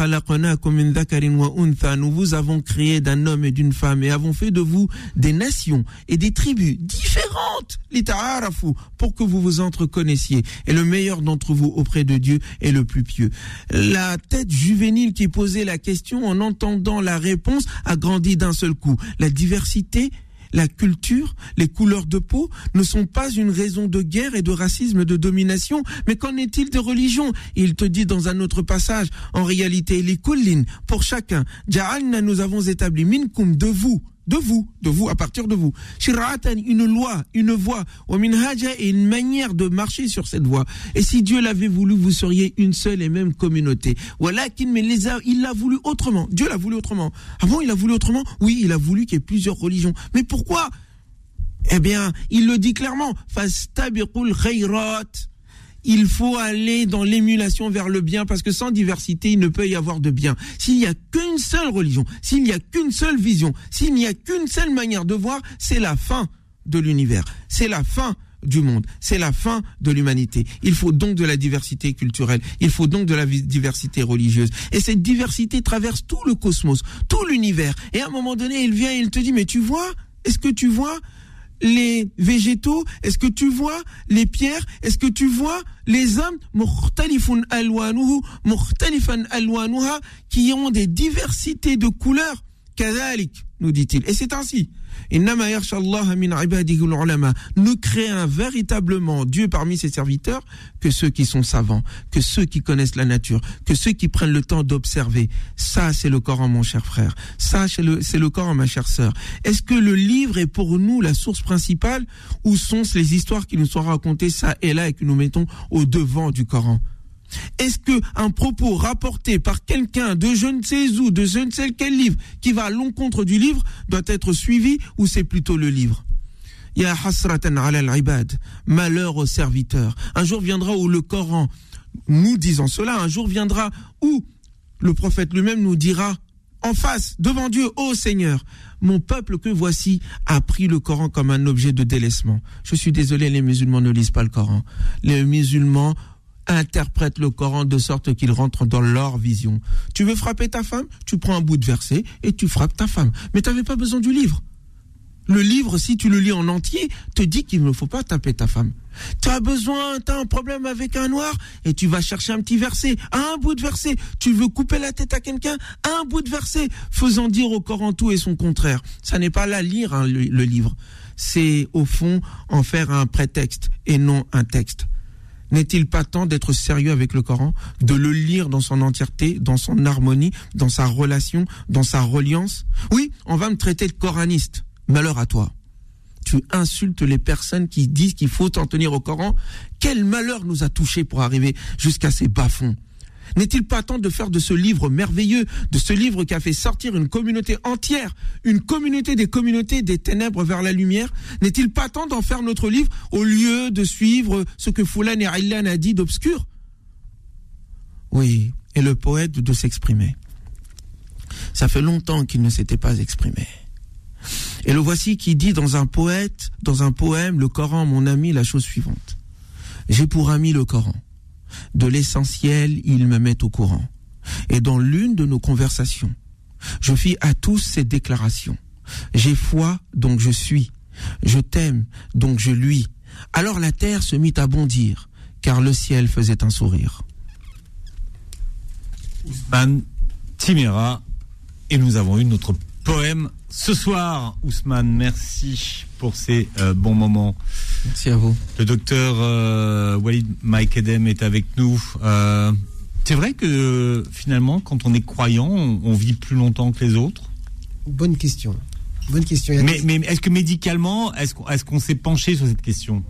G: wa. Nous vous avons créé d'un homme et d'une femme et avons fait de vous des nations et des tribus différentes, lita'arafu, pour que vous vous entreconnaissiez. Et le meilleur d'entre vous auprès de Dieu est le plus pieux. La tête juvénile qui posait la question en entendant la réponse a grandi d'un seul coup. La diversité la culture, les couleurs de peau ne sont pas une raison de guerre et de racisme, de domination. Mais qu'en est-il de religion Il te dit dans un autre passage, en réalité, les pour chacun, Ja'alna, nous avons établi minkum de vous, de vous, de vous, à partir de vous. Shira'atan, une loi, une voie, wa minhaja et une manière de marcher sur cette voie. Et si Dieu l'avait voulu, vous seriez une seule et même communauté. Walakin, mais il l'a voulu autrement. Dieu l'a voulu autrement. Ah bon, il a voulu autrement? Oui, il a voulu qu'il y ait plusieurs religions. Mais pourquoi? Eh bien, il le dit clairement. Fastabiqul il faut aller dans l'émulation vers le bien parce que sans diversité, il ne peut y avoir de bien. S'il n'y a qu'une seule religion, s'il n'y a qu'une seule vision, s'il n'y a qu'une seule manière de voir, c'est la fin de l'univers. C'est la fin du monde. C'est la fin de l'humanité. Il faut donc de la diversité culturelle. Il faut donc de la diversité religieuse. Et cette diversité traverse tout le cosmos, tout l'univers. Et à un moment donné, il vient et il te dit, mais tu vois, est-ce que tu vois les végétaux? Est-ce que tu vois les pierres? Est-ce que tu vois les hommes? Qui ont des diversités de couleurs nous dit-il. Et c'est ainsi. Ne créant véritablement Dieu parmi ses serviteurs que ceux qui sont savants, que ceux qui connaissent la nature, que ceux qui prennent le temps d'observer. Ça, c'est le Coran, mon cher frère. Ça, c'est le, le Coran, ma chère sœur. Est-ce que le livre est pour nous la source principale ou sont-ce les histoires qui nous sont racontées ça et là et que nous mettons au devant du Coran? Est-ce que un propos rapporté par quelqu'un de je ne sais où, de je ne sais quel livre, qui va à l'encontre du livre, doit être suivi ou c'est plutôt le livre? Ya hasratan ala al-ibad, malheur aux serviteurs. Un jour viendra où le Coran, nous disant cela, un jour viendra où le prophète lui-même nous dira en face, devant Dieu, ô Seigneur, mon peuple que voici a pris le Coran comme un objet de délaissement. Je suis désolé, les musulmans ne lisent pas le Coran. Les musulmans interprètent le Coran de sorte qu'il rentre dans leur vision. Tu veux frapper ta femme Tu prends un bout de verset et tu frappes ta femme. Mais tu n'avais pas besoin du livre. Le livre, si tu le lis en entier, te dit qu'il ne faut pas taper ta femme. Tu as besoin, tu as un problème avec un noir et tu vas chercher un petit verset, un bout de verset. Tu veux couper la tête à quelqu'un, un bout de verset, faisant dire au Coran tout et son contraire. Ça n'est pas là lire hein, le, le livre. C'est au fond en faire un prétexte et non un texte. N'est-il pas temps d'être sérieux avec le Coran, de le lire dans son entièreté, dans son harmonie, dans sa relation, dans sa reliance? Oui, on va me traiter de coraniste. Malheur à toi. Tu insultes les personnes qui disent qu'il faut en tenir au Coran. Quel malheur nous a touchés pour arriver jusqu'à ces bas-fonds n'est-il pas temps de faire de ce livre merveilleux, de ce livre qui a fait sortir une communauté entière, une communauté des communautés des ténèbres vers la lumière, n'est-il pas temps d'en faire notre livre au lieu de suivre ce que Foulan et Aylan a dit d'obscur Oui, et le poète de s'exprimer. Ça fait longtemps qu'il ne s'était pas exprimé. Et le voici qui dit dans un poète, dans un poème, le Coran, mon ami, la chose suivante. J'ai pour ami le Coran de l'essentiel, il me met au courant. Et dans l'une de nos conversations, je fis à tous ces déclarations. J'ai foi, donc je suis. Je t'aime, donc je lui. Alors la terre se mit à bondir, car le ciel faisait un sourire.
A: Ousmane et nous avons eu notre poème ce soir. Ousmane, merci pour ces euh, bons moments.
G: Merci à vous.
A: Le docteur euh, Walid Maïkedem est avec nous. Euh, c'est vrai que finalement, quand on est croyant, on, on, vit plus longtemps que les autres
E: Bonne question. Bonne question.
A: Mais, mais est-ce que médicalement, est-ce qu'on est qu'on s'est penché sur cette question?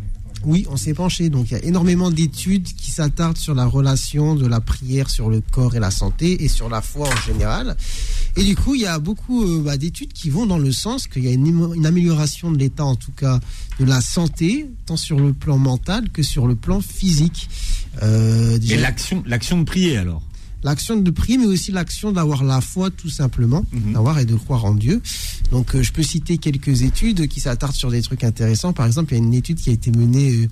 E: Oui, on s'est penché. Donc, il y a énormément d'études qui s'attardent sur la relation de la prière sur le corps et la santé et sur la foi en général. Et du coup, il y a beaucoup euh, bah, d'études qui vont dans le sens qu'il y a une, une amélioration de l'état, en tout cas, de la santé, tant sur le plan mental que sur le plan physique.
A: Euh, déjà... Et l'action, l'action de prier alors?
E: L'action de prier, mais aussi l'action d'avoir la foi tout simplement, d'avoir et de croire en Dieu. Donc euh, je peux citer quelques études qui s'attardent sur des trucs intéressants. Par exemple, il y a une étude qui a été menée euh,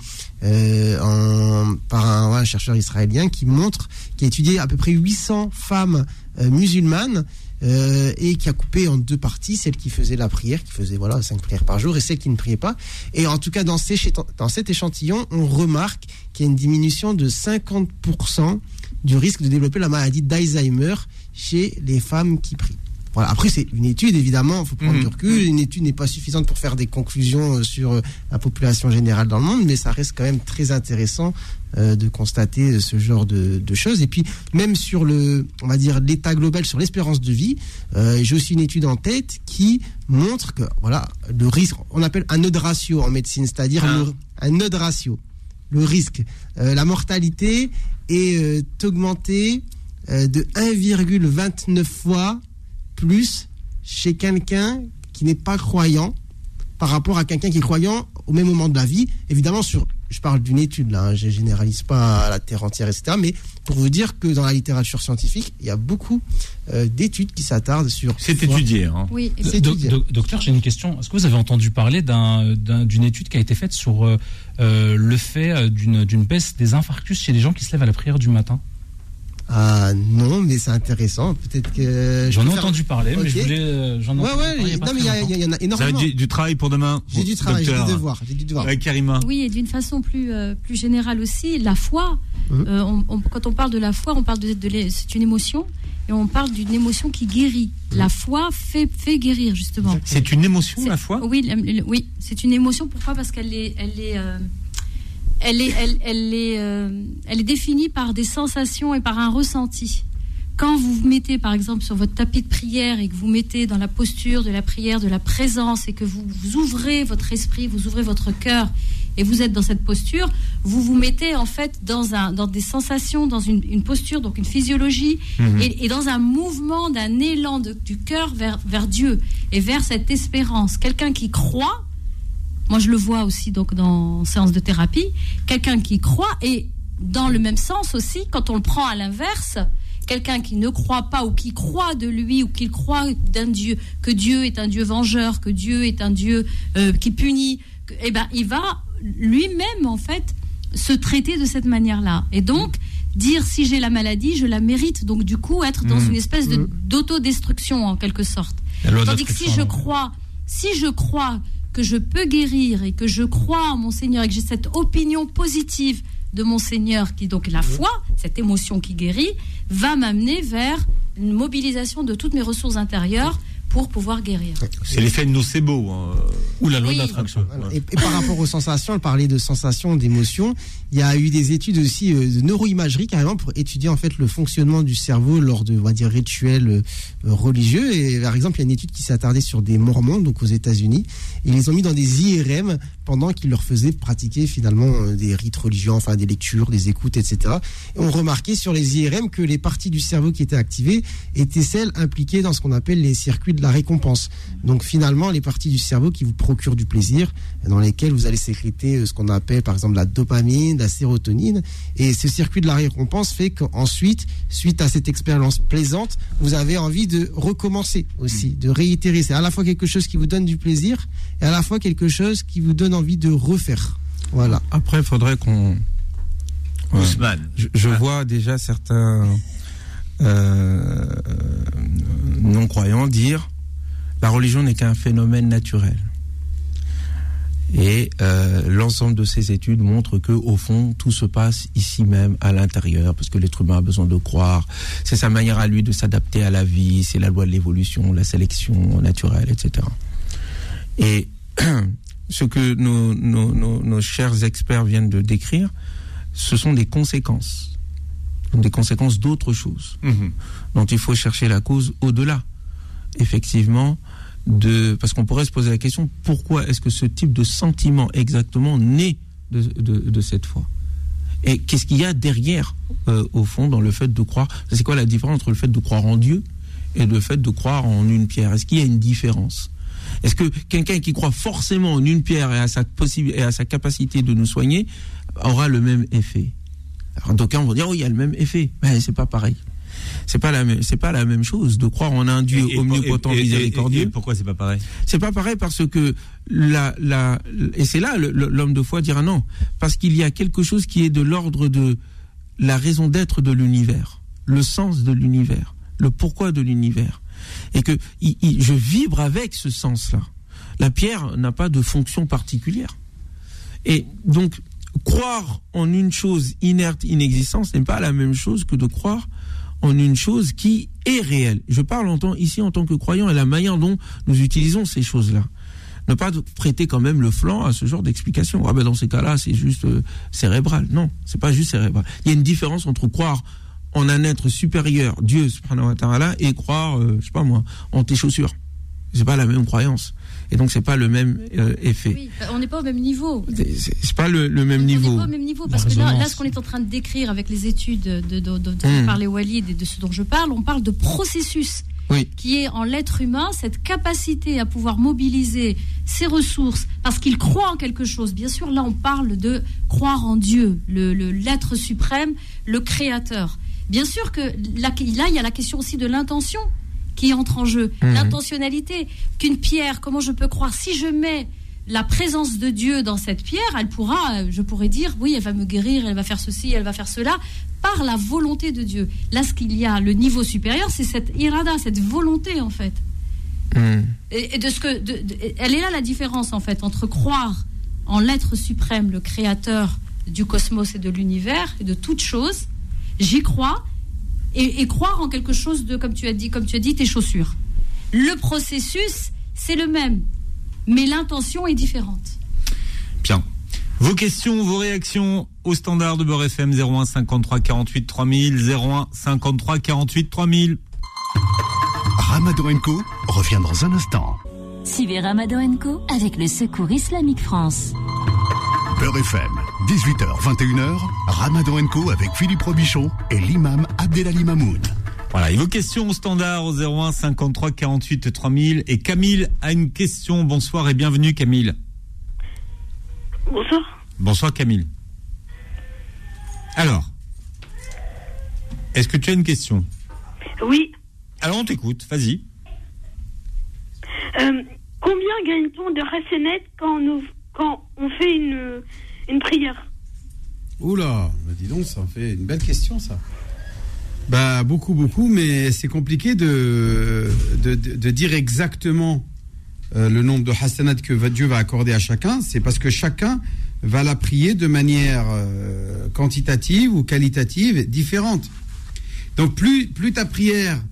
E: euh, en- par un, ouais, un chercheur israélien qui montre, qui a étudié à peu près 800 femmes euh, musulmanes euh, et qui a coupé en deux parties, celle qui faisait la prière, qui faisait voilà cinq prières par jour, et celle qui ne priait pas. Et en tout cas, dans, ces, dans cet échantillon, on remarque qu'il y a une diminution de 50% du risque de développer la maladie d'Alzheimer chez les femmes qui prient. Voilà. Après, c'est une étude, évidemment, il faut prendre
A: Mhm.
E: du recul. Une étude n'est pas suffisante pour faire des conclusions euh, sur euh, la population générale dans le monde, mais ça reste quand même très intéressant euh, de constater ce genre de, de choses. Et puis, même sur le, on va dire, l'état global, sur l'espérance de vie, euh, j'ai aussi une étude en tête qui montre que, voilà, le risque, on appelle un node ratio en médecine, c'est-à-dire
A: Un.
E: le- un node ratio, le risque. Euh, la mortalité est euh, augmentée euh, de 1,29 fois plus chez quelqu'un qui n'est pas croyant par rapport à quelqu'un qui est croyant au même moment de la vie. Évidemment, sur, je parle d'une étude là, hein, je généralise pas à la terre entière, etc. Mais pour vous dire que dans la littérature scientifique, il y a beaucoup euh, d'études qui s'attardent sur.
A: C'est étudié. Hein.
C: Oui, et
E: C'est
H: Do-
E: étudié.
H: do- docteur, j'ai une question. Est-ce que vous avez entendu parler d'un- d'un- d'une étude qui a été faite sur euh, euh, le fait d'une d'une baisse des infarctus chez les gens qui se lèvent à la prière du matin?
E: Ah non, mais c'est intéressant. Peut-être que. je
H: J'en ai
E: faire-
H: entendu parler, mais je voulais. euh, J'en ai
E: Ouais, ouais,
H: parler il y a pas
E: non, mais il y, y en a
A: Vous avez
E: énormément.
A: du, du travail pour demain
E: J'ai du travail, j'ai du devoir. J'ai du devoir.
A: Ouais, Karima.
C: Oui, et d'une façon plus, euh, plus générale aussi, la foi,
E: Mhm.
C: euh, on- on- quand on parle de la foi, on parle de, c'est une émotion, et on parle d'une émotion qui guérit. La foi fait, fait guérir, justement.
A: C'est une émotion, la foi?
C: Oui, oui, c'est une émotion. Pourquoi? Parce qu'elle est, elle est, euh, elle est, elle, elle est, euh, elle est définie par des sensations et par un ressenti. Quand vous vous mettez, par exemple, sur votre tapis de prière et que vous mettez dans la posture de la prière, de la présence, et que vous, vous ouvrez votre esprit, vous ouvrez votre cœur, et vous êtes dans cette posture, vous vous mettez en fait dans, un, dans des sensations, dans une, une posture, donc une physiologie,
A: Mhm.
C: et, et dans un mouvement, d'un élan de- du cœur vers, vers Dieu et vers cette espérance. Quelqu'un qui croit, moi je le vois aussi donc dans séance de thérapie, quelqu'un qui croit et dans le même sens aussi, quand on le prend à l'inverse, quelqu'un qui ne croit pas ou qui croit de lui ou qui croit d'un Dieu, que Dieu est un Dieu vengeur, que Dieu est un Dieu euh, qui punit, que- eh ben il va lui-même en fait se traiter de cette manière-là. Et donc dire si j'ai la maladie, je la mérite. Donc du coup être dans
A: Mhm.
C: une espèce de d'autodestruction en quelque sorte. Tandis que si je crois, si je crois que je peux guérir et que je crois en mon Seigneur et que j'ai cette opinion positive de mon Seigneur, qui donc la foi, cette émotion qui guérit, va m'amener vers une mobilisation de toutes mes ressources intérieures pour pouvoir guérir.
A: C'est l'effet de nocebo. hein.
H: Ou la loi
C: Oui.
H: de l'attraction.
E: Voilà. Et, et par rapport aux sensations, elle parlait de sensations, d'émotions. Il y a eu des études aussi euh, de neuroimagerie carrément pour étudier en fait le fonctionnement du cerveau lors de, on va dire, rituels euh, religieux. Et par exemple, il y a une étude qui s'est attardée sur des Mormons, donc aux États-Unis. Ils les ont mis dans des IRM pendant qu'ils leur faisaient pratiquer finalement euh, des rites religieux, enfin des lectures, des écoutes, etc. Et on remarquait sur les IRM que les parties du cerveau qui étaient activées étaient celles impliquées dans ce qu'on appelle les circuits de la récompense. Donc finalement, les parties du cerveau qui vous procurent du plaisir, dans lesquelles vous allez sécréter euh, ce qu'on appelle par exemple la dopamine, la sérotonine. Et ce circuit de la récompense fait qu'ensuite, suite à cette expérience plaisante, vous avez envie de recommencer aussi, de réitérer. C'est à la fois quelque chose qui vous donne du plaisir et à la fois quelque chose qui vous donne envie de refaire. Voilà.
G: Après, il faudrait qu'on. Ouais.
A: Ousmane.
G: Je, je vois déjà certains euh, non-croyants dire la religion n'est qu'un phénomène naturel. Et euh, l'ensemble de ces études montrent que, au fond, tout se passe ici même, à l'intérieur, parce que l'être humain a besoin de croire. C'est sa manière à lui de s'adapter à la vie, c'est la loi de l'évolution, la sélection naturelle, etc. Et <clears throat> ce que nos, nos, nos, nos chers experts viennent de décrire, ce sont des conséquences, des conséquences d'autres choses,
A: Mhm.
G: dont il faut chercher la cause au-delà, effectivement, de, parce qu'on pourrait se poser la question, pourquoi est-ce que ce type de sentiment exactement naît de, cette foi? Et qu'est-ce qu'il y a derrière, euh, au fond, dans le fait de croire? C'est quoi la différence entre le fait de croire en Dieu et le fait de croire en une pierre? Est-ce qu'il y a une différence? Est-ce que quelqu'un qui croit forcément en une pierre et à sa, et à sa capacité de nous soigner aura le même effet? Alors d'aucuns vont dire, oui, il y a le même effet. Mais c'est pas pareil. C'est pas la même, c'est pas la même chose de croire en un Dieu
A: Et- et-
G: omnipotent,
A: et-
G: miséricordieux.
A: pourquoi c'est pas pareil?
G: C'est pas pareil parce que la, la, et c'est là l'homme de foi dira non, parce qu'il y a quelque chose qui est de l'ordre de la raison d'être de l'univers, le sens de l'univers, le pourquoi de l'univers, et que il- il- je vibre avec ce sens-là. La pierre n'a pas de fonction particulière, et donc croire en une chose inerte, inexistante, ce n'est pas la même chose que de croire en une chose qui est réelle. Je parle en tant, ici en tant que croyant et la manière dont nous utilisons ces choses-là. Ne pas prêter quand même le flanc à ce genre d'explication. Ah ben dans ces cas-là, c'est juste euh, cérébral. Non, c'est pas juste cérébral. Il y a une différence entre croire en un être supérieur, Dieu subhanahu wa ta'ala, et croire, euh, je sais pas moi, en tes chaussures. C'est pas la même croyance. Et donc c'est pas le même euh, effet.
C: Oui, bah, on n'est pas au même niveau.
G: C'est- pas le, le même
C: On n'est
G: niveau.
C: pas au même niveau parce que là, là, ce qu'on est en train de décrire avec les études de, de, de, de- dont
G: Hmm.
C: parlait Walid et de ce dont je parle, on parle de processus
G: Oui.
C: qui est en l'être humain cette capacité à pouvoir mobiliser ses ressources parce qu'il croit en quelque chose. Bien sûr, là, on parle de croire en Dieu, le l'être suprême, le créateur. Bien sûr que là, il y a la question aussi de l'intention qui entre en jeu,
G: Mhm.
C: l'intentionnalité. Qu'une pierre, comment je peux croire si je mets la présence de Dieu dans cette pierre, elle pourra, euh, je pourrais dire, oui, elle va me guérir, elle va faire ceci, elle va faire cela, par la volonté de Dieu. Là, ce qu'il y a, le niveau supérieur, c'est cette irada, cette volonté, en fait.
G: Hmm.
C: Et, et de ce que, de- de- elle est là la différence, en fait, entre croire en l'être suprême, le créateur du cosmos et de l'univers et de toute chose, j'y crois, et, et croire en quelque chose de, comme tu as dit, comme tu as dit, tes chaussures. Le processus, c'est le même, mais l'intention est différente.
A: Bien. Vos questions, vos réactions au standard de Beurre FM 01 53 48 3000 01 53 48 3000.
I: Ramadan Co revient dans un instant.
J: Suivez Ramadan Co avec le Secours Islamique France.
I: Beurre FM, 18h, 21h, Ramadan Co avec Philippe Robichon et l'imam Abdelali Mamoun.
A: Voilà, et vos questions au standard au 01 53 48 3000. Et Camille a une question. Bonsoir et bienvenue Camille.
K: Bonsoir.
A: Bonsoir Camille. Alors, est-ce que tu as une question?
K: Oui.
A: Alors on t'écoute, vas-y.
K: Euh, combien gagne-t-on de Hassanet quand, nous, quand on fait une, une prière
B: Oula, bah dis donc, ça fait une belle question, ça. Bah, beaucoup, beaucoup, mais c'est compliqué de, de, dire exactement euh, le nombre de hasanat que Dieu va accorder à chacun. C'est parce que chacun va la prier de manière euh, quantitative ou qualitative différente. Donc, plus, plus ta prière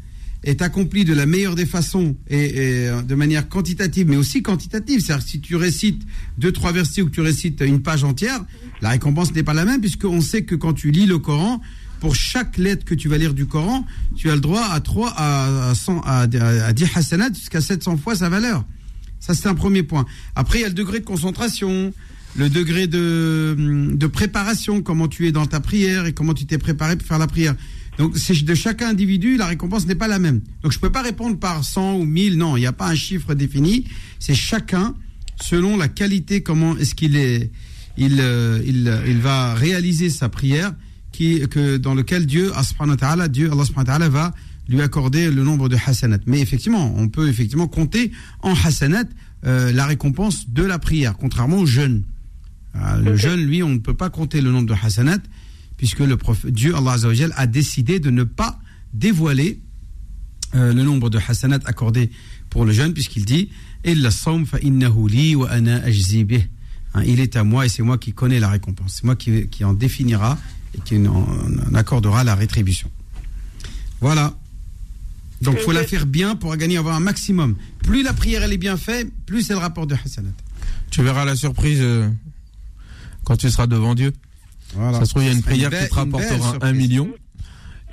B: est accomplie de la meilleure des façons et, euh, de manière quantitative, mais aussi quantitative. C'est-à-dire si tu récites deux, trois versets ou que tu récites une page entière, la récompense n'est pas la même puisqu'on sait que quand tu lis le Coran, pour chaque lettre que tu vas lire du Coran, tu as le droit à 3 à, à, 100, à, à 10 hasanat jusqu'à 700 fois sa valeur. Ça, c'est un premier point. Après, il y a le degré de concentration, le degré de, de préparation, comment tu es dans ta prière et comment tu t'es préparé pour faire la prière. Donc, c'est de chaque individu, la récompense n'est pas la même. Donc, je peux pas répondre par 100 ou 1000, non, il n'y a pas un chiffre défini. C'est chacun, selon la qualité, comment est-ce qu'il est, il, euh, il, euh, il va réaliser sa prière, qui, que, dans lequel Dieu, Allah Dieu, Allah va lui accorder le nombre de hasanat. Mais effectivement, on peut effectivement compter en hasanat euh, la récompense de la prière, contrairement au jeûne. Euh, le jeûne, lui, on ne peut pas compter le nombre de hasanat, puisque le prophète, Dieu, Allah a décidé de ne pas dévoiler euh, le nombre de hasanat accordés pour le jeûne, puisqu'il dit. Hein, Il est à moi et c'est moi qui connais la récompense. C'est moi qui, en définira et qui en, accordera la rétribution. Voilà. Donc, faut la faire bien pour gagner, avoir un maximum. Plus la prière elle est bien faite, plus c'est le rapport de hasanat.
G: Tu verras la surprise euh, quand tu seras devant Dieu.
B: Voilà.
G: Ça se trouve, il y a une prière
B: belle-
G: qui te rapportera un million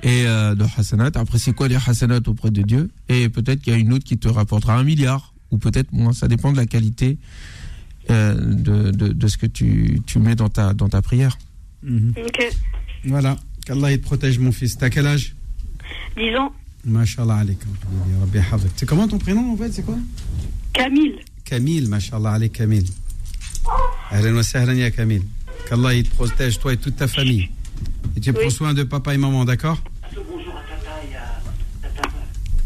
G: et euh, de hasanat. Après, c'est quoi les hasanat auprès de Dieu? Et peut-être qu'il y a une autre qui te rapportera un milliard ou peut-être moins. Ça dépend de la qualité euh, de, de, de ce que tu, tu mets dans ta, dans ta prière.
B: Mhm.
K: Ok.
B: Voilà. Qu'Allah te protège, mon fils. T'as quel âge?
K: 10 ans.
B: Mashallah. C'est comment ton prénom en fait? C'est quoi?
K: Camille.
B: Camille, mashallah alaikum Camille. Ahlan wa sahlan ya Camille. Qu'Allah il te protège, toi et toute ta famille. Et tu prends soin de papa et maman, d'accord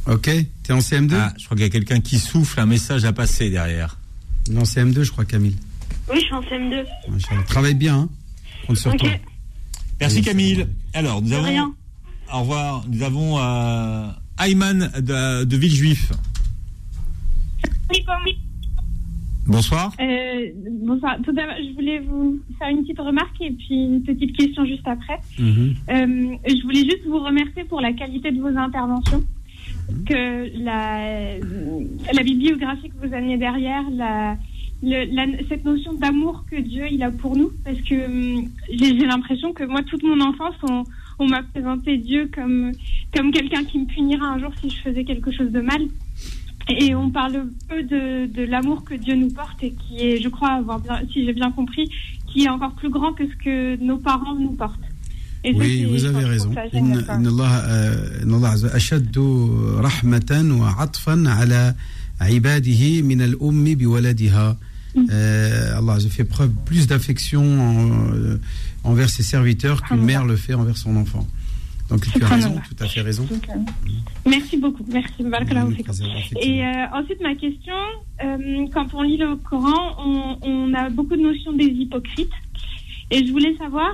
B: Ok, t'es en CM2
A: Ah, je crois qu'il y a quelqu'un qui souffle un message à passer derrière.
B: Non, CM2, je crois, Camille.
K: Oui, je suis en CM2.
B: Machallah. Travaille bien, hein Compte sur
K: Ok.
B: toi.
A: Merci Camille. Alors, nous avons.
K: rien.
A: Au revoir. Nous avons euh, Ayman de, de Villejuif. Bonsoir.
L: Euh, bonsoir. Tout d'abord, je voulais vous faire une petite remarque et puis une petite question juste après.
A: Mhm.
L: Euh, je voulais juste vous remercier pour la qualité de vos interventions, que la, la bibliographie que vous amenez derrière, la, le- la- cette notion d'amour que Dieu il a pour nous, parce que hum, j'ai j'ai l'impression que moi, toute mon enfance, on, on m'a présenté Dieu comme, comme quelqu'un qui me punira un jour si je faisais quelque chose de mal. Et on parle peu de, de l'amour que Dieu nous porte et qui est, je crois, avoir bien, si j'ai bien compris, qui est encore plus grand que ce que nos parents nous portent. Et ça,
B: Oui,
L: c'est-
B: vous
L: je
B: avez
L: trouve
B: raison.
L: ça
B: إن
L: génial, quoi.
B: إن الله آه، إن الله عز وجل أشد رحمة وعطفا على عباده من الأم بولدها. Euh, Allah a fait preuve plus d'affection en- euh, envers ses serviteurs qu'une mère le fait envers son enfant. Donc tu as raison, tout à fait raison.
L: Donc, euh, Merci beaucoup. Merci. Et euh, ensuite, ma question, euh, quand on lit le Coran, on, on a beaucoup de notions des hypocrites. Et je voulais savoir,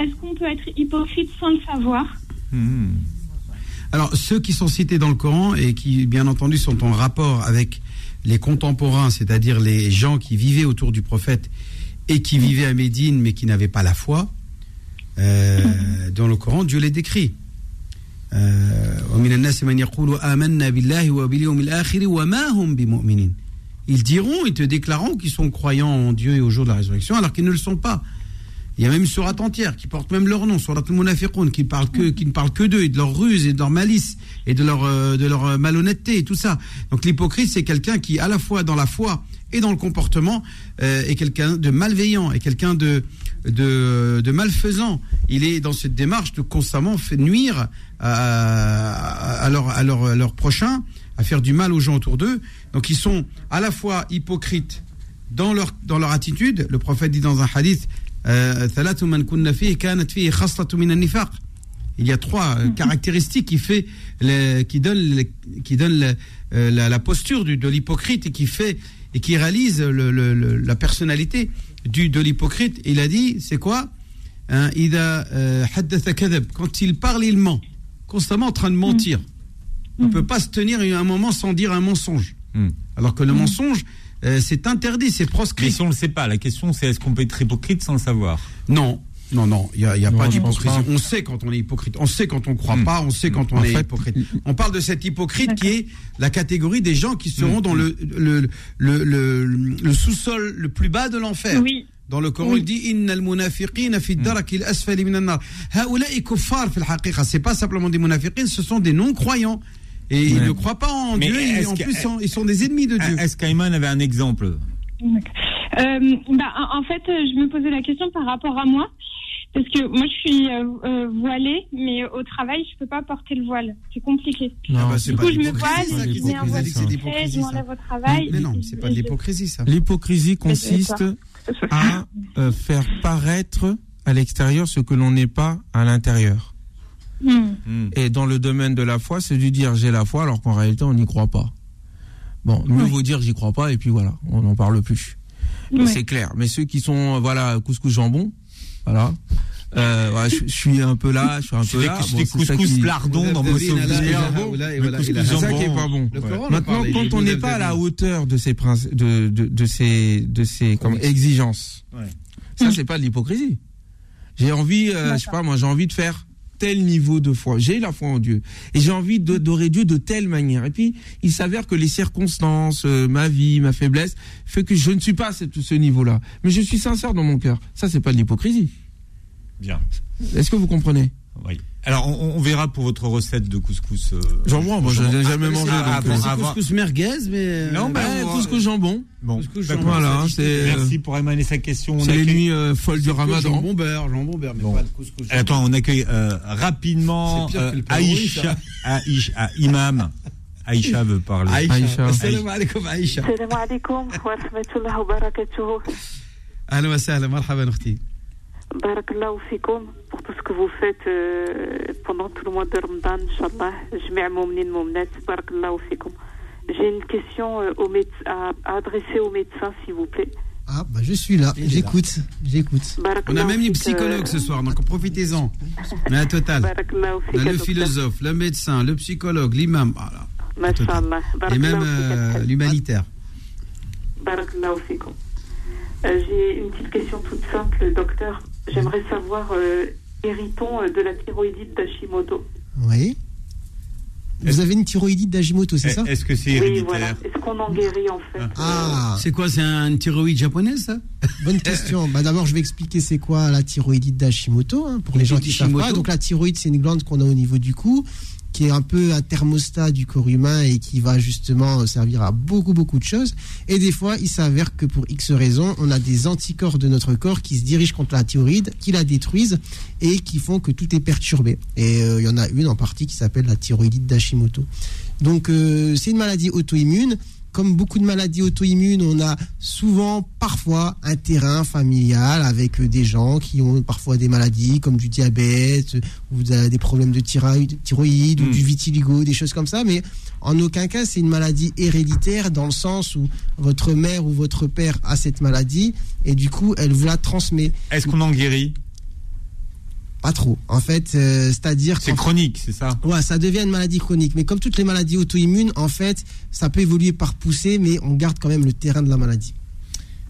L: est-ce qu'on peut être hypocrite sans le savoir?
B: Alors, ceux qui sont cités dans le Coran et qui, bien entendu, sont en rapport avec les contemporains, c'est-à-dire les gens qui vivaient autour du prophète et qui vivaient à Médine mais qui n'avaient pas la foi, euh, euh, dans le Coran, Dieu les décrit. Euh, hum Ils diront et te déclareront qu'ils sont croyants en Dieu et au jour de la résurrection, alors qu'ils ne le sont pas. Il y a même une surat entière qui porte même leur nom, surat Munafiqun, qui, qui ne parle que d'eux et de leur ruse et de leur malice et de leur, euh, de leur malhonnêteté et tout ça. Donc l'hypocrite, c'est quelqu'un qui, à la fois dans la foi, et dans le comportement euh, est quelqu'un de malveillant, est quelqu'un de, de, malfaisant. Il est dans cette démarche de constamment fait nuire à, à, leur, à, à prochain, à faire du mal aux gens autour d'eux. Donc ils sont à la fois hypocrites dans leur, dans leur attitude. Le prophète dit dans un hadith, euh, il y a trois euh, <laughs> caractéristiques qui fait les, qui donne les, qui donne le, euh, la, posture de l'hypocrite et qui fait et qui réalise la personnalité de l'hypocrite. Il a dit, c'est quoi hein, euh, Quand il parle, il ment. Constamment en train de mentir. Mm. On ne peut pas se tenir un moment sans dire un mensonge. Mm. Alors que le mensonge, euh, c'est interdit, c'est proscrit.
A: Mais si on ne le sait pas, la question c'est est-ce qu'on peut être hypocrite sans le savoir?
B: Non non, non, il n'y a, y a
A: Non,
B: pas d'hypocrisie. On sait quand on est hypocrite, on sait quand on ne croit
A: Hmm.
B: pas, on sait quand on
A: En
B: est
A: fait-
B: hypocrite. On parle de cette hypocrite qui est la catégorie des gens qui seront dans le, le, le, le, le sous-sol le plus bas de l'enfer.
L: Oui.
B: Dans le Coran, il dit Inna al-munafiqina fi daraki al-asfali min an-nar. Haoula'i kuffar fi al-haqiqa. C'est pas simplement des munafiqins, ce sont des non-croyants. Et ils ne croient pas en
A: Mais
B: Dieu, et en
A: que-
B: plus, sont- ils sont des ennemis de Dieu.
A: Est-ce qu'Ayman avait un exemple?
L: Bah, en fait, euh, je me posais la question par rapport à moi. Parce que moi, je suis euh, euh, voilée, mais au travail, je peux pas porter le voile. C'est compliqué.
B: Non, bah, c'est
L: du
B: pas
L: coup, je me voile, je mets un voile je m'enlève au travail.
B: Mais non, c'est pas de l'hypocrisie, ça.
G: L'hypocrisie consiste à euh, faire paraître à l'extérieur ce que l'on n'est pas à l'intérieur.
L: Hmm.
G: Et dans le domaine de la foi, c'est du dire j'ai la foi alors qu'en réalité on n'y croit pas. Bon, mieux vaut dire j'y crois pas et puis voilà, on n'en parle plus.
L: Ouais.
G: C'est clair. Mais ceux qui sont euh, voilà couscous jambon, voilà. Euh, voilà, je, je suis un peu là, je suis un peu là. ça
A: couscous
G: qui-
A: lardons dans
G: couscous jambon, c'est ça qui est pas bon.
A: En
G: Maintenant, quand on n'est pas à la hauteur de ces princi- de, de, de ces de ces comme exigences, ça c'est pas de l'hypocrisie. J'ai envie, euh, je sais pas moi, j'ai envie de faire tel niveau de foi. J'ai la foi en Dieu et j'ai envie d'adorer Dieu de telle manière. Et puis il s'avère que les circonstances, euh, ma vie, ma faiblesse, fait que je ne suis pas à ce, ce niveau-là. Mais je suis sincère dans mon cœur. Ça c'est pas de l'hypocrisie.
A: Bien.
G: Est-ce que vous comprenez?
A: Oui. Alors, on, on verra pour votre recette de couscous. euh,
G: Jambon, moi, je
A: jambon.
G: n'ai jamais
A: Ah,
G: mangé,
A: ah,
G: donc,
A: avant-
G: euh, c'est
A: avant-
B: Couscous merguez, mais.
A: Non, bah,
G: Ouais,
A: on va-
G: couscous jambon.
A: Bon,
B: Couscous
A: d'accord.
B: jambon,
G: Voilà,
B: ça dit-
G: c'est.
A: Merci pour émaner sa question. On
G: C'est les
A: accueille-
G: nuits euh, folles du ramadan.
B: Jambon beurre, jambon beurre, mais pas de couscous.
A: Attends, on accueille euh, rapidement
B: C'est pire que
A: euh,
B: le Père Henri,
A: Aïcha,
B: ça. <laughs>
A: Aïcha, ah, Imam. Aïcha veut parler.
B: Aïcha. Assalamu alaikum, Aïcha.
M: السلام عليكم ورحمة الله وبركاته
B: أهلا وسهلا مرحبا أختي
M: Barakallahu fikum pour tout ce que vous faites euh, pendant tout le mois de Ramadan, Inch'Allah. J'ai une question euh, au méde- à, à adresser au médecin, s'il vous plaît.
E: Ah, bah je suis là, j'écoute, j'écoute.
B: On a même les psychologues ce soir, donc profitez-en. On a un total.
M: Barakallahu
B: On a le philosophe, le médecin, le psychologue, l'imam, voilà.
M: Masha'Allah.
B: et même euh, l'humanitaire.
M: Euh, J'ai une petite question toute simple, docteur. J'aimerais savoir, euh, héritons euh, de la thyroïdite d'Hashimoto
E: Oui. Vous avez une thyroïdite d'Hashimoto, c'est ça?
A: Est-ce que c'est
M: Oui, voilà. Est-ce qu'on en guérit en fait?
E: Ah.
B: C'est quoi, c'est un thyroïde japonaise, ça? <laughs>
E: Bonne question. Bah, D'abord, je vais expliquer c'est quoi la thyroïdite d'Hashimoto, hein, pour les gens qui ne savent pas. Donc, la thyroïde, c'est une glande qu'on a au niveau du cou, qui est un peu un thermostat du corps humain et qui va justement servir à beaucoup, beaucoup de choses. Et des fois, il s'avère que pour X raisons, on a des anticorps de notre corps qui se dirigent contre la thyroïde, qui la détruisent et qui font que tout est perturbé. Et euh, il y en a une en partie qui s'appelle la thyroïdite d'Hashimoto. Donc, euh, c'est une maladie auto-immune. Comme beaucoup de maladies auto-immunes, on a souvent, parfois, un terrain familial avec euh, des gens qui ont parfois des maladies comme du diabète ou de- des problèmes de thyroïde, thyroïde ou du vitiligo, des choses comme ça. Mais en aucun cas, c'est une maladie héréditaire dans le sens où votre mère ou votre père a cette maladie et du coup, elle vous la transmet.
A: Est-ce qu'on en guérit?
E: Pas trop. En fait, euh, c'est-à-dire
A: C'est chronique, c'est ça
E: Ouais, ça devient une maladie chronique. Mais comme toutes les maladies auto-immunes, en fait, ça peut évoluer par poussée, mais on garde quand même le terrain de la maladie.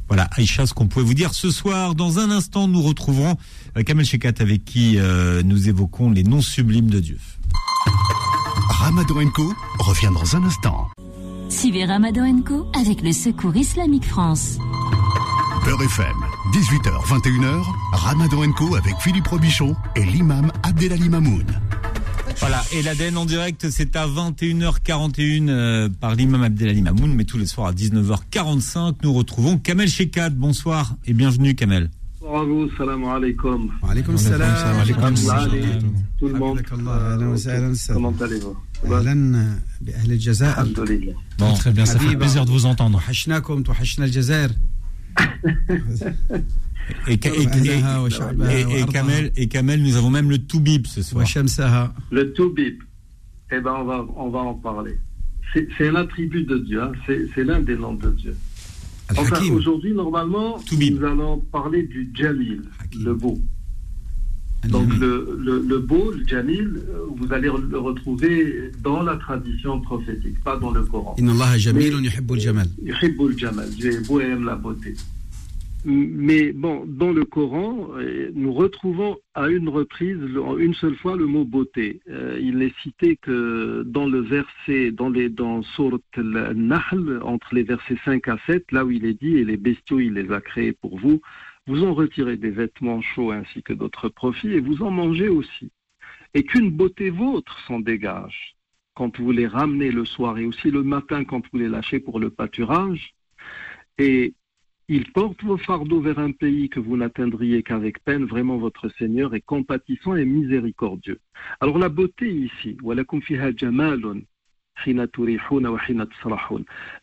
A: Voilà, Aïcha, ce qu'on pouvait vous dire ce soir. Dans un instant, nous retrouverons euh, Kamel Shekat avec qui euh, nous évoquons les noms sublimes de Dieu.
I: Ramadan Co revient dans un instant.
J: Suivez Ramadan Co avec le Secours Islamique France.
I: FM, 18h, 21h, Ramadan Co avec Philippe Robichon et l'imam Abdelali Mamoun.
A: Voilà, et l'ADN en direct, c'est à 21h41 euh, par l'imam Abdelali Mamoun, mais tous les soirs à 19h45, nous retrouvons Kamel Shekhad. Bonsoir et bienvenue Kamel.
N: Bonsoir à
B: vous, salam
N: alaikum.
B: Alaikum salam.
N: Tout le monde.
B: Euh,
N: Comment allez-vous?
H: Bon, très bien, ça fait plaisir de vous entendre.
A: Et, et, Kamel, nous avons même le Toubib ce soir.
N: Le Toubib. Eh ben, on va, on va en parler. C'est l'attribut de Dieu. Hein. C'est l'un des noms de Dieu. Aujourd'hui, normalement, nous allons parler du Jamil, le beau. Donc mhm. le, le, beau, le jamil, euh, vous allez le retrouver dans la tradition prophétique, pas dans le Coran.
B: Inna Allah jamil, on
N: yuhibbul jamal. Yuhibbul jamal, j'ai beau et aime la beauté. Mais bon, dans le Coran, euh, nous retrouvons à une reprise, une seule fois, le mot beauté. Euh, il est cité que dans le verset, dans les dans Surat al-Nahl, entre les versets 5 à 7, là où il est dit, et les bestiaux, il les a créés pour vous, vous en retirez des vêtements chauds ainsi que d'autres profits et vous en mangez aussi. Et qu'une beauté vôtre s'en dégage quand vous les ramenez le soir et aussi le matin quand vous les lâchez pour le pâturage. Et il porte vos fardeaux vers un pays que vous n'atteindriez qu'avec peine. Vraiment, votre Seigneur est compatissant et miséricordieux. Alors la beauté ici,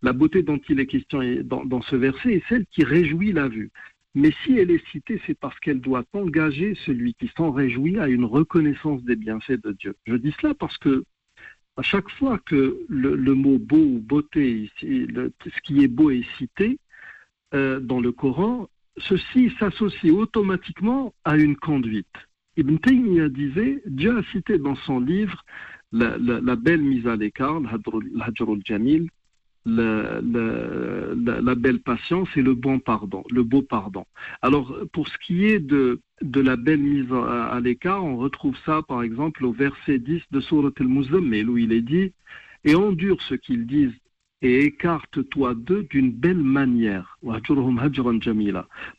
N: la beauté dont il est question dans, ce verset est celle qui réjouit la vue. Mais si elle est citée, c'est parce qu'elle doit engager celui qui s'en réjouit à une reconnaissance des bienfaits de Dieu. Je dis cela parce que à chaque fois que le, mot beau ou beauté, ce qui est beau est cité euh, dans le Coran, ceci s'associe automatiquement à une conduite. Ibn Taymiyyah disait, Dieu a cité dans son livre la, belle mise à l'écart, l'Hajrul Jamil, la, belle patience et le bon pardon, le beau pardon. Alors, pour ce qui est de, de la belle mise à, l'écart, on retrouve ça, par exemple, au verset 10 de Surat al-Muzammil, où il est dit Et endure ce qu'ils disent et écarte-toi d'eux d'une belle manière.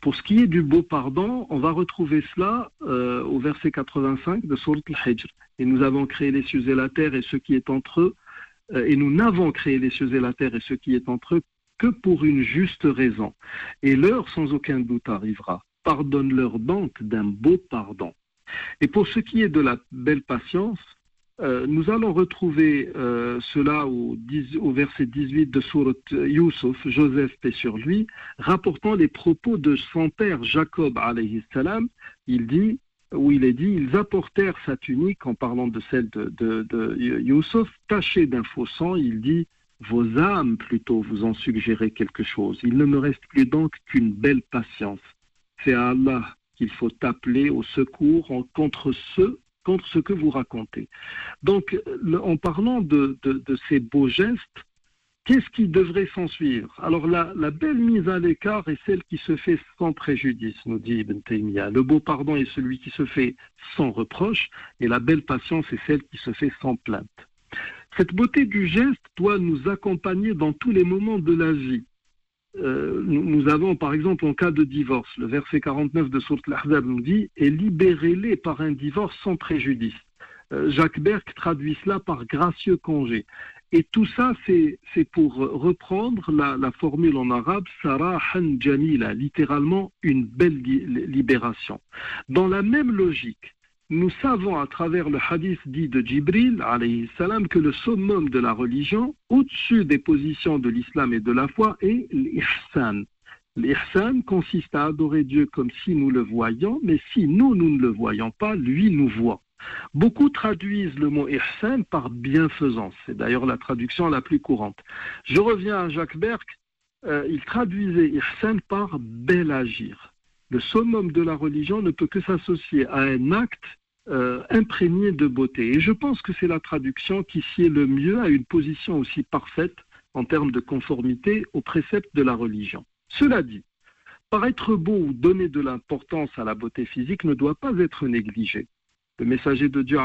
N: Pour ce qui est du beau pardon, on va retrouver cela euh, au verset 85 de Surat al-Hijr. Et nous avons créé les cieux et la terre et ce qui est entre eux, et nous n'avons créé les cieux et la terre et ce qui est entre eux que pour une juste raison. Et l'heure sans aucun doute arrivera. Pardonne-leur donc d'un beau pardon. Et pour ce qui est de la belle patience, Euh, nous allons retrouver euh, cela au verset 18 de Surat Yusuf, Joseph paix sur lui, rapportant les propos de son père Jacob alayhi salam. Il dit, où il est dit, ils apportèrent sa tunique en parlant de celle de, de, de tachée d'un faux sang. Il dit, vos âmes plutôt vous en suggérez quelque chose. Il ne me reste plus donc qu'une belle patience. C'est à Allah qu'il faut appeler au secours contre ceux contre ce que vous racontez. Donc, en parlant de, de- de ces beaux gestes, qu'est-ce qui devrait s'en suivre Alors, la, belle mise à l'écart est celle qui se fait sans préjudice, nous dit Ibn Taymiyyah. Le beau pardon est celui qui se fait sans reproche, et la belle patience est celle qui se fait sans plainte. Cette beauté du geste doit nous accompagner dans tous les moments de la vie. Euh, nous, nous avons par exemple en cas de divorce, le verset 49 de Sourate Al-Ahzab nous dit Et libérez-les par un divorce sans préjudice. Euh, Jacques Berck traduit cela par gracieux congé. Et tout ça, c'est pour reprendre la, formule en arabe Sarahan Jamila, littéralement une belle li- libération. Dans la même logique, nous savons à travers le hadith dit de Jibril salam, que le summum de la religion, au-dessus des positions de l'islam et de la foi, est l'ihsan. L'ihsan consiste à adorer Dieu comme si nous le voyions, mais si nous, nous ne le voyons pas, lui nous voit. Beaucoup traduisent le mot ihsan par bienfaisance. C'est d'ailleurs la traduction la plus courante. Je reviens à Jacques Berck. Euh, il traduisait ihsan par bel agir. Le summum de la religion ne peut que s'associer à un acte euh, imprégné de beauté. Et je pense que c'est la traduction qui sied le mieux à une position aussi parfaite en termes de conformité aux préceptes de la religion. Cela dit, paraître beau ou donner de l'importance à la beauté physique ne doit pas être négligé. Le messager de Dieu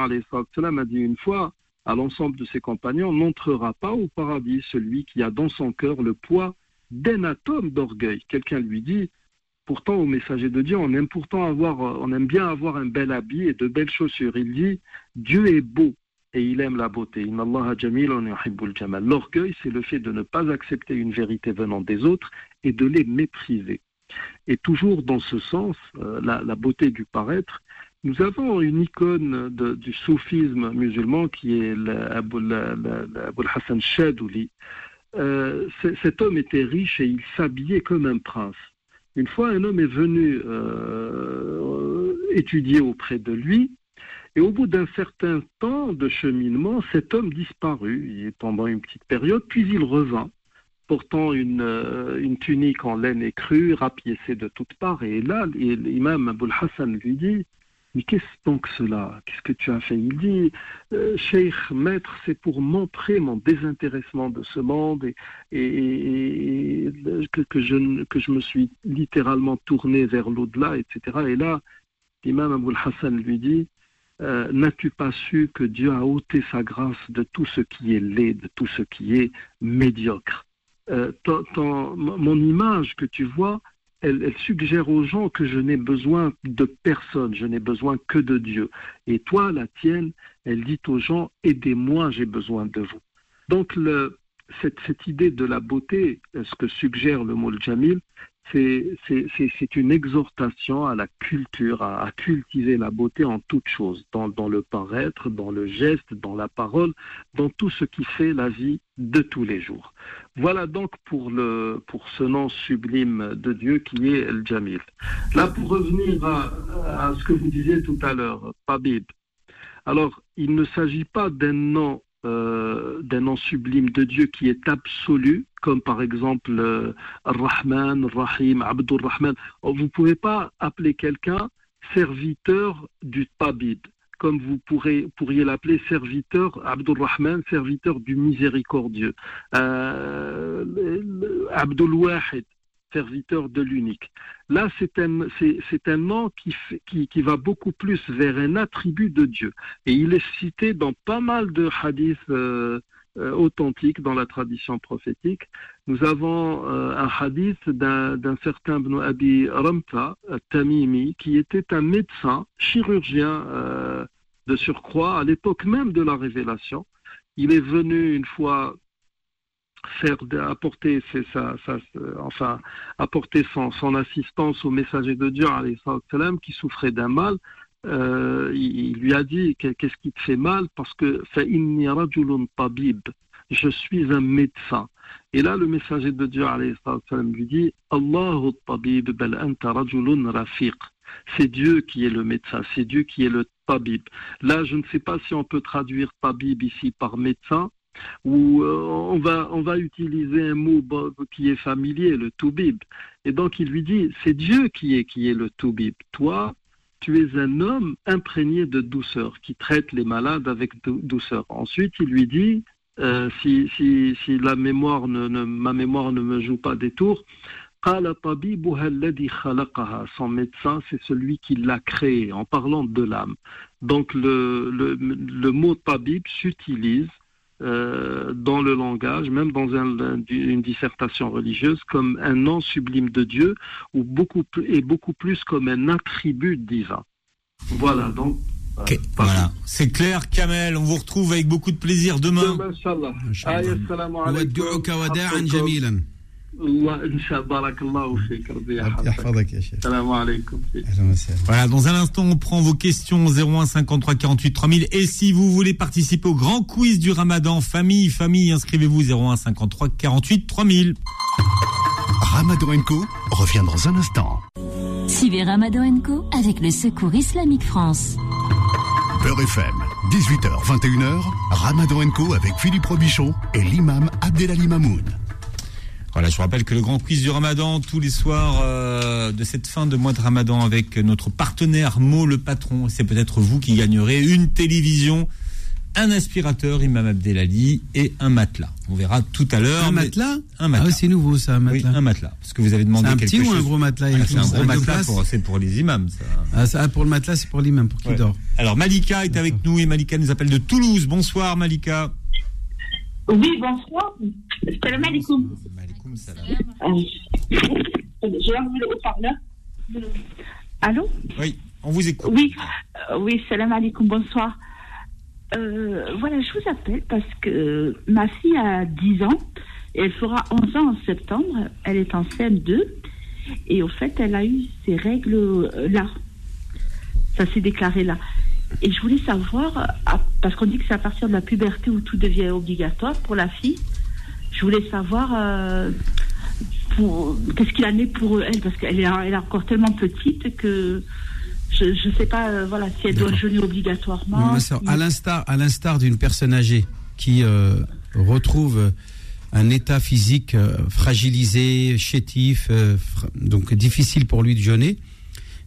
N: salam, a dit une fois à l'ensemble de ses compagnons n'entrera pas au paradis celui qui a dans son cœur le poids d'un atome d'orgueil. Quelqu'un lui dit Pourtant, au messager de Dieu, on aime pourtant avoir, on aime bien avoir un bel habit et de belles chaussures. Il dit Dieu est beau et il aime la beauté. L'orgueil, c'est le fait de ne pas accepter une vérité venant des autres et de les mépriser. Et toujours dans ce sens, euh, la beauté du paraître, nous avons une icône du soufisme musulman qui est l'Abou Hassan Shadouli. Euh, cet homme était riche et il s'habillait comme un prince. Une fois, un homme est venu euh, étudier auprès de lui, et au bout d'un certain temps de cheminement, cet homme disparut pendant une petite période, puis il revint, portant une, euh, une tunique en laine écrue, rapiécée de toutes parts. Et là, l'imam Aboul Hassan lui dit Mais qu'est-ce donc cela? Qu'est-ce que tu as fait? Il dit euh, Cheikh, maître, c'est pour montrer mon désintéressement de ce monde et, que, je, me suis littéralement tourné vers l'au-delà, etc. Et là, l'imam Aboul Hassan lui dit euh, N'as-tu pas su que Dieu a ôté sa grâce de tout ce qui est laid, de tout ce qui est médiocre? Euh, ton- ton- Mon image que tu vois, elle, suggère aux gens que je n'ai besoin de personne, je n'ai besoin que de Dieu. Et toi, la tienne, elle dit aux gens Aidez-moi, j'ai besoin de vous. Donc, cette, cette idée de la beauté, ce que suggère le mot Jamil, c'est une exhortation à la culture, à, cultiver la beauté en toute chose, dans, le paraître, dans le geste, dans la parole, dans tout ce qui fait la vie de tous les jours. Voilà donc pour, le, pour ce nom sublime de Dieu qui est El Jamil. Là, pour revenir à, à ce que vous disiez tout à l'heure, Pabib, alors il ne s'agit pas d'un nom euh, d'un nom sublime de Dieu qui est absolu, comme par exemple euh, Rahman, Rahim, Abdur Rahman. Oh, Vous ne pouvez pas appeler quelqu'un serviteur du Tabib, comme vous pourrez, pourriez l'appeler serviteur, Abdur Rahman, serviteur du miséricordieux. Euh, Abdul Wahid, serviteur de l'unique. Là, c'est un, nom qui, va beaucoup plus vers un attribut de Dieu. Et il est cité dans pas mal de hadiths euh, euh, authentiques dans la tradition prophétique. Nous avons euh, un hadith d'un, certain Ibn Abi Ramta, Tamimi, qui était un médecin, chirurgien de surcroît, à l'époque même de la révélation. Il est venu une fois faire apporter c'est ça, euh, enfin apporter son, assistance au messager de Dieu salam, qui souffrait d'un mal euh, il, lui a dit qu'est-ce qui te fait mal? Parce que tabib je suis un médecin. Et là le messager de Dieu salam, lui dit Allahu tabib bal anta rafiq. C'est Dieu qui est le médecin, c'est Dieu qui est le tabib. Là, je ne sais pas si on peut traduire tabib ici par médecin, où euh, on, va, on va utiliser un mot qui est familier, le Toubib. Et donc il lui dit, c'est Dieu qui est, qui est le Toubib. Toi, tu es un homme imprégné de douceur, qui traite les malades avec douceur. Ensuite, il lui dit, euh, si, si, si, la mémoire ma mémoire ne me joue pas des tours, son médecin, c'est celui qui l'a créé, en parlant de l'âme. Donc le, le, le mot tabib s'utilise euh, dans le langage, même dans un- une dissertation religieuse, comme un nom sublime de Dieu, ou beaucoup et beaucoup plus comme un attribut divin. Voilà, donc.
A: Ok, Voilà, c'est clair, Kamel. On vous retrouve avec beaucoup de plaisir demain. Voilà, dans un instant, on prend vos questions 01 53 48 3000. Et si vous voulez participer au grand quiz du Ramadan, famille, famille, inscrivez-vous 01 53 48 3000.
I: Ramadan Co revient dans un instant.
J: Suivez Ramadan Co avec le Secours Islamique France.
I: Beurre FM, 18h, 21h, Ramadan Co avec Philippe Robichon et l'imam Abdelali Mamoun.
A: Voilà, je vous rappelle que le grand quiz du Ramadan, tous les soirs euh, de cette fin de mois de Ramadan avec notre partenaire Mo le patron, c'est peut-être vous qui gagnerez une télévision, un aspirateur Imam Abdelali et un matelas. On verra tout à l'heure.
B: Un
A: mais-
B: matelas
A: Un matelas.
B: Ah oui, c'est nouveau ça, un matelas.
A: Oui, un matelas. Parce que vous avez demandé
B: C'est un
A: quelque
B: petit ou
A: chose.
B: un gros matelas
A: Ah, C'est un gros matelas, pour- c'est pour les imams. Ça.
B: Ah, ça, pour le matelas, c'est pour l'imam, pour qu'il
A: Ouais.
B: dort.
A: Alors Malika est avec nous et Malika nous appelle de Toulouse. Bonsoir Malika.
O: Oui, bonsoir. Salam alaikum. Euh, J'ai enlevé le haut-parleur. Allô?
A: Oui, on vous écoute.
O: Oui, euh, oui, salam alaikum, bonsoir. Euh, voilà, je vous appelle parce que ma fille a 10 ans et elle fera 11 ans en septembre. Elle est en CM2 et au fait, elle a eu ses règles euh, là. Ça s'est déclaré là. Et je voulais savoir, à- parce qu'on dit que c'est à partir de la puberté où tout devient obligatoire pour la fille, je voulais savoir euh, qu'est-ce qu'il en est pour elle, parce qu'elle est, elle est encore tellement petite que je ne sais pas euh, voilà, si elle doit jeûner obligatoirement.
B: Ma à l'instar, à l'instar d'une personne âgée qui euh, retrouve un état physique fragilisé, chétif, fra- donc difficile pour lui de jeûner,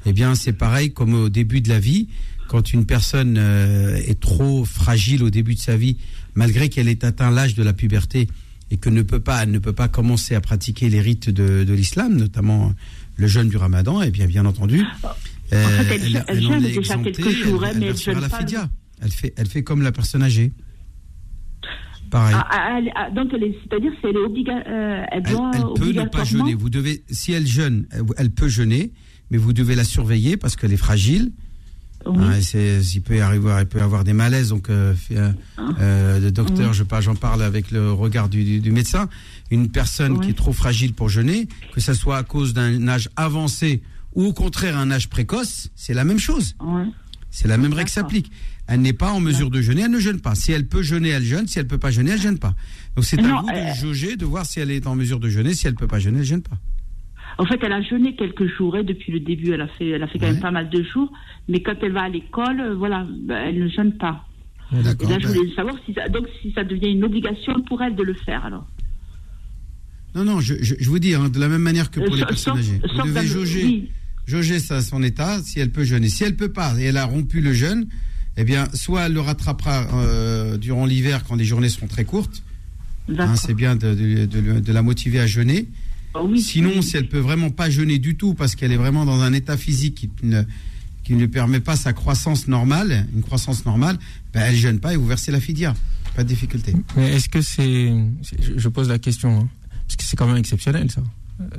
B: eh bien c'est pareil comme au début de la vie, quand une personne euh, est trop fragile au début de sa vie, malgré qu'elle ait atteint l'âge de la puberté et que ne peut pas, ne peut pas commencer à pratiquer les rites de, de l'islam, notamment le jeûne du Ramadan, et bien bien entendu.
O: fait, elle- elle
B: en est
O: déjà
B: exemptée,
O: quelques jours, hein,
B: elle,
O: mais
B: elle
O: jeûne
B: la
O: pas,
B: fidia. Elle fait, elle fait comme la personne âgée. Pareil.
O: Ah, ah, elle- ah, donc, c'est-à-dire si elle est obliga, euh, elle
B: elle,
O: doit
B: elle peut ne pas jeûner. Vous devez, si elle jeûne, elle peut jeûner, mais vous devez la surveiller parce qu'elle est fragile. C'est- il peut y arriver, elle peut avoir des malaises. Donc, euh, euh, euh, le docteur,
O: Oui.
B: je j'en parle avec le regard du, médecin. Une personne qui est trop fragile pour jeûner, que ce soit à cause d'un âge avancé ou au contraire un âge précoce, c'est la même chose. C'est la même règle qui s'applique. Elle n'est pas en mesure de jeûner, elle ne jeûne pas. Si elle peut jeûner, elle jeûne. Si elle peut pas jeûner, elle jeûne pas. Donc c'est à vous de
O: euh,
B: jauger, de voir si elle est en mesure de jeûner. Si elle peut pas jeûner, elle jeûne pas.
O: En fait, elle a jeûné quelques jours et depuis le début, elle a fait, elle a fait quand même pas mal de jours. Mais quand elle va à l'école, euh, voilà, bah, elle ne jeûne pas. Et je
B: ben-
O: voulais savoir si ça, donc si ça devient une obligation pour elle de le faire alors.
B: Non, non, je, je- je vous dis, hein, de la même manière que
O: Euh,
B: pour les
O: sauf-
B: personnes âgées. Vous devez jauger,
O: oui.
B: jauger ça, son état, si elle peut jeûner. Si elle peut pas, et elle a rompu le jeûne, eh bien, soit elle le rattrapera euh, durant l'hiver quand les journées seront très courtes. Hein, c'est bien de, de- de- de la motiver à jeûner. Sinon, si elle peut vraiment pas jeûner du tout parce qu'elle est vraiment dans un état physique qui ne, qui ne permet pas sa croissance normale, une croissance normale, ben, elle jeûne pas et vous versez la fidia. Pas de difficulté.
G: Mais est-ce que c'est. je- pose la question, hein, parce que c'est quand même exceptionnel, ça.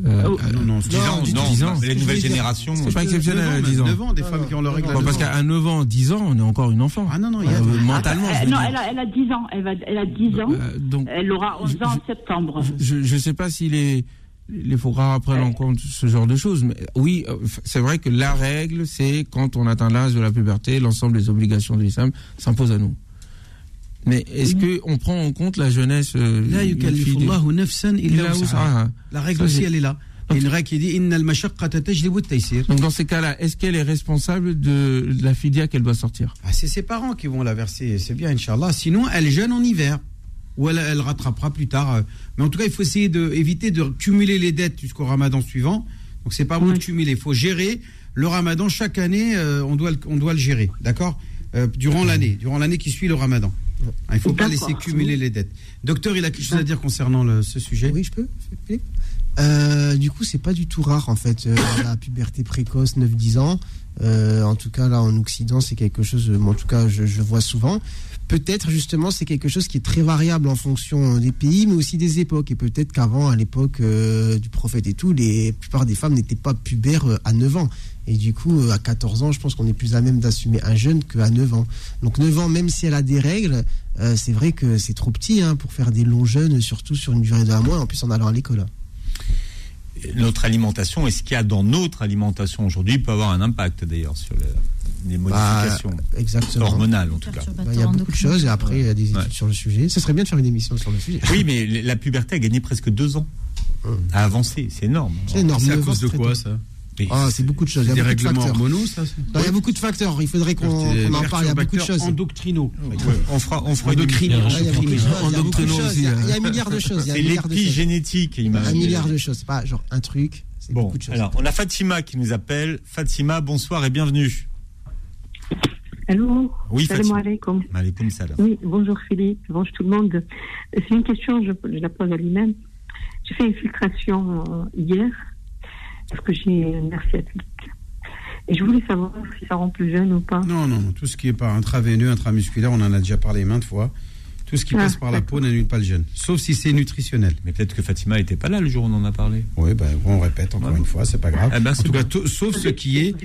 G: Euh,
B: Oh, non, non, c'est
G: 10 ans,
B: non,
G: 10 ans.
A: les nouvelles générations,
G: C'est pas exceptionnel,
B: neuf ans,
G: 10 ans.
B: neuf ans, des femmes qui ont leur règle
G: Bon,
B: neuf
G: parce qu'à 9 ans, 10 ans, on est encore une enfant.
B: Ah non, non,
G: il y a. mentalement,
O: Euh,
G: je veux
O: non, elle a, elle a 10 ans. Elle, va, elle a 10 ans.
G: donc,
O: elle aura 11 ans en septembre.
G: Je ne sais pas s'il est les fuqaha prennent en compte ce genre de choses. Mais oui, euh, c'est vrai que la règle, c'est quand on atteint l'âge de la puberté, l'ensemble des obligations de l'islam s'imposent à nous. Mais est-ce que on prend en compte la jeunesse euh,
B: La. La règle
G: Ça,
B: aussi, elle est là. Il y a une règle qui dit.
G: Donc dans ces cas-là, est-ce qu'elle est responsable de, de la fidia qu'elle doit sortir?
B: Ah, c'est ses parents qui vont la verser, c'est bien, Inch'Allah. Sinon, elle jeûne en hiver. Ou elle, elle rattrapera plus tard. euh. Mais en tout cas, il faut essayer d'éviter de cumuler les dettes jusqu'au ramadan suivant. Donc, c'est pas bon de cumuler. Il faut gérer le ramadan chaque année. euh, on, doit le, on doit le gérer. D'accord? Euh, Durant l'année. Durant l'année qui suit le ramadan. Ah, Il ne faut pas laisser cumuler les dettes. Docteur, il a quelque chose à dire concernant le- ce sujet?
E: Oui, je peux Euh, du coup, c'est pas du tout rare en fait la puberté précoce, 9-10 ans. En tout cas, là en Occident, c'est quelque chose. euh, En tout cas, je, je vois souvent. Peut-être justement, c'est quelque chose qui est très variable en fonction des pays, mais aussi des époques. Et peut-être qu'avant, à l'époque euh, du prophète et tout, les la plupart des femmes n'étaient pas pubères euh, à 9 ans. Et du coup, euh, à 14 ans, je pense qu'on est plus à même d'assumer un jeune qu'à 9 ans. Donc 9 ans, même si elle a des règles, c'est vrai que c'est trop petit hein, pour faire des longs jeûnes, surtout sur une durée d'un mois, en plus en allant à l'école.
A: Notre alimentation, et ce qu'il y a dans notre alimentation aujourd'hui peut avoir un impact d'ailleurs sur le- les modifications
E: Bah, exactement.
A: hormonales en tout cas.
E: Bah, Il y a beaucoup de choses et après il y a des études sur le sujet. Ce serait bien de faire une émission sur le sujet.
A: Oui, mais la puberté a gagné presque deux ans à avancer. C'est énorme.
E: C'est énorme.
B: C'est à cause de quoi, ça
E: Ah, c'est beaucoup de choses. Il y a
B: Des
E: beaucoup de
B: règlements
E: facteurs.
B: hormonaux, ça
E: Non, Il y a beaucoup de facteurs. Il faudrait qu'on
B: Des
E: en parle. Il y a beaucoup de choses.
B: endocrinaux.
A: On fera, on fera émission.
E: Ah, il y a y a y a-
G: hein.
E: il y a un milliard de choses. y a
A: C'est l'épigénétique. il m'a-
E: Un milliard de choses. C'est pas genre un truc.
A: Bon,
E: beaucoup de choses.
A: alors on a Fatima qui nous appelle. Fatima, bonsoir et bienvenue.
P: Allô
A: Oui,
P: Salam alaikum.
A: Maaleykoum salam.
P: Oui, bonjour Philippe, bonjour tout le monde. C'est une question, je, je la pose à lui-même. J'ai fait une filtration euh, hier parce que j'ai une nerf sciatique. Et je voulais savoir si ça rend plus jeune ou pas.
B: Non, non, non, tout ce qui est par intraveineux, intramusculaire, on en a déjà parlé maintes fois. Tout ce qui
P: Ah,
B: passe par la peau n'annule pas le jeûne, sauf si c'est nutritionnel.
A: Mais peut-être que Fatima n'était pas là le jour où on en a parlé.
B: Oui, ben, on répète encore une fois, c'est pas grave.
A: Eh ben,
B: en tout cas, sauf ce qui est.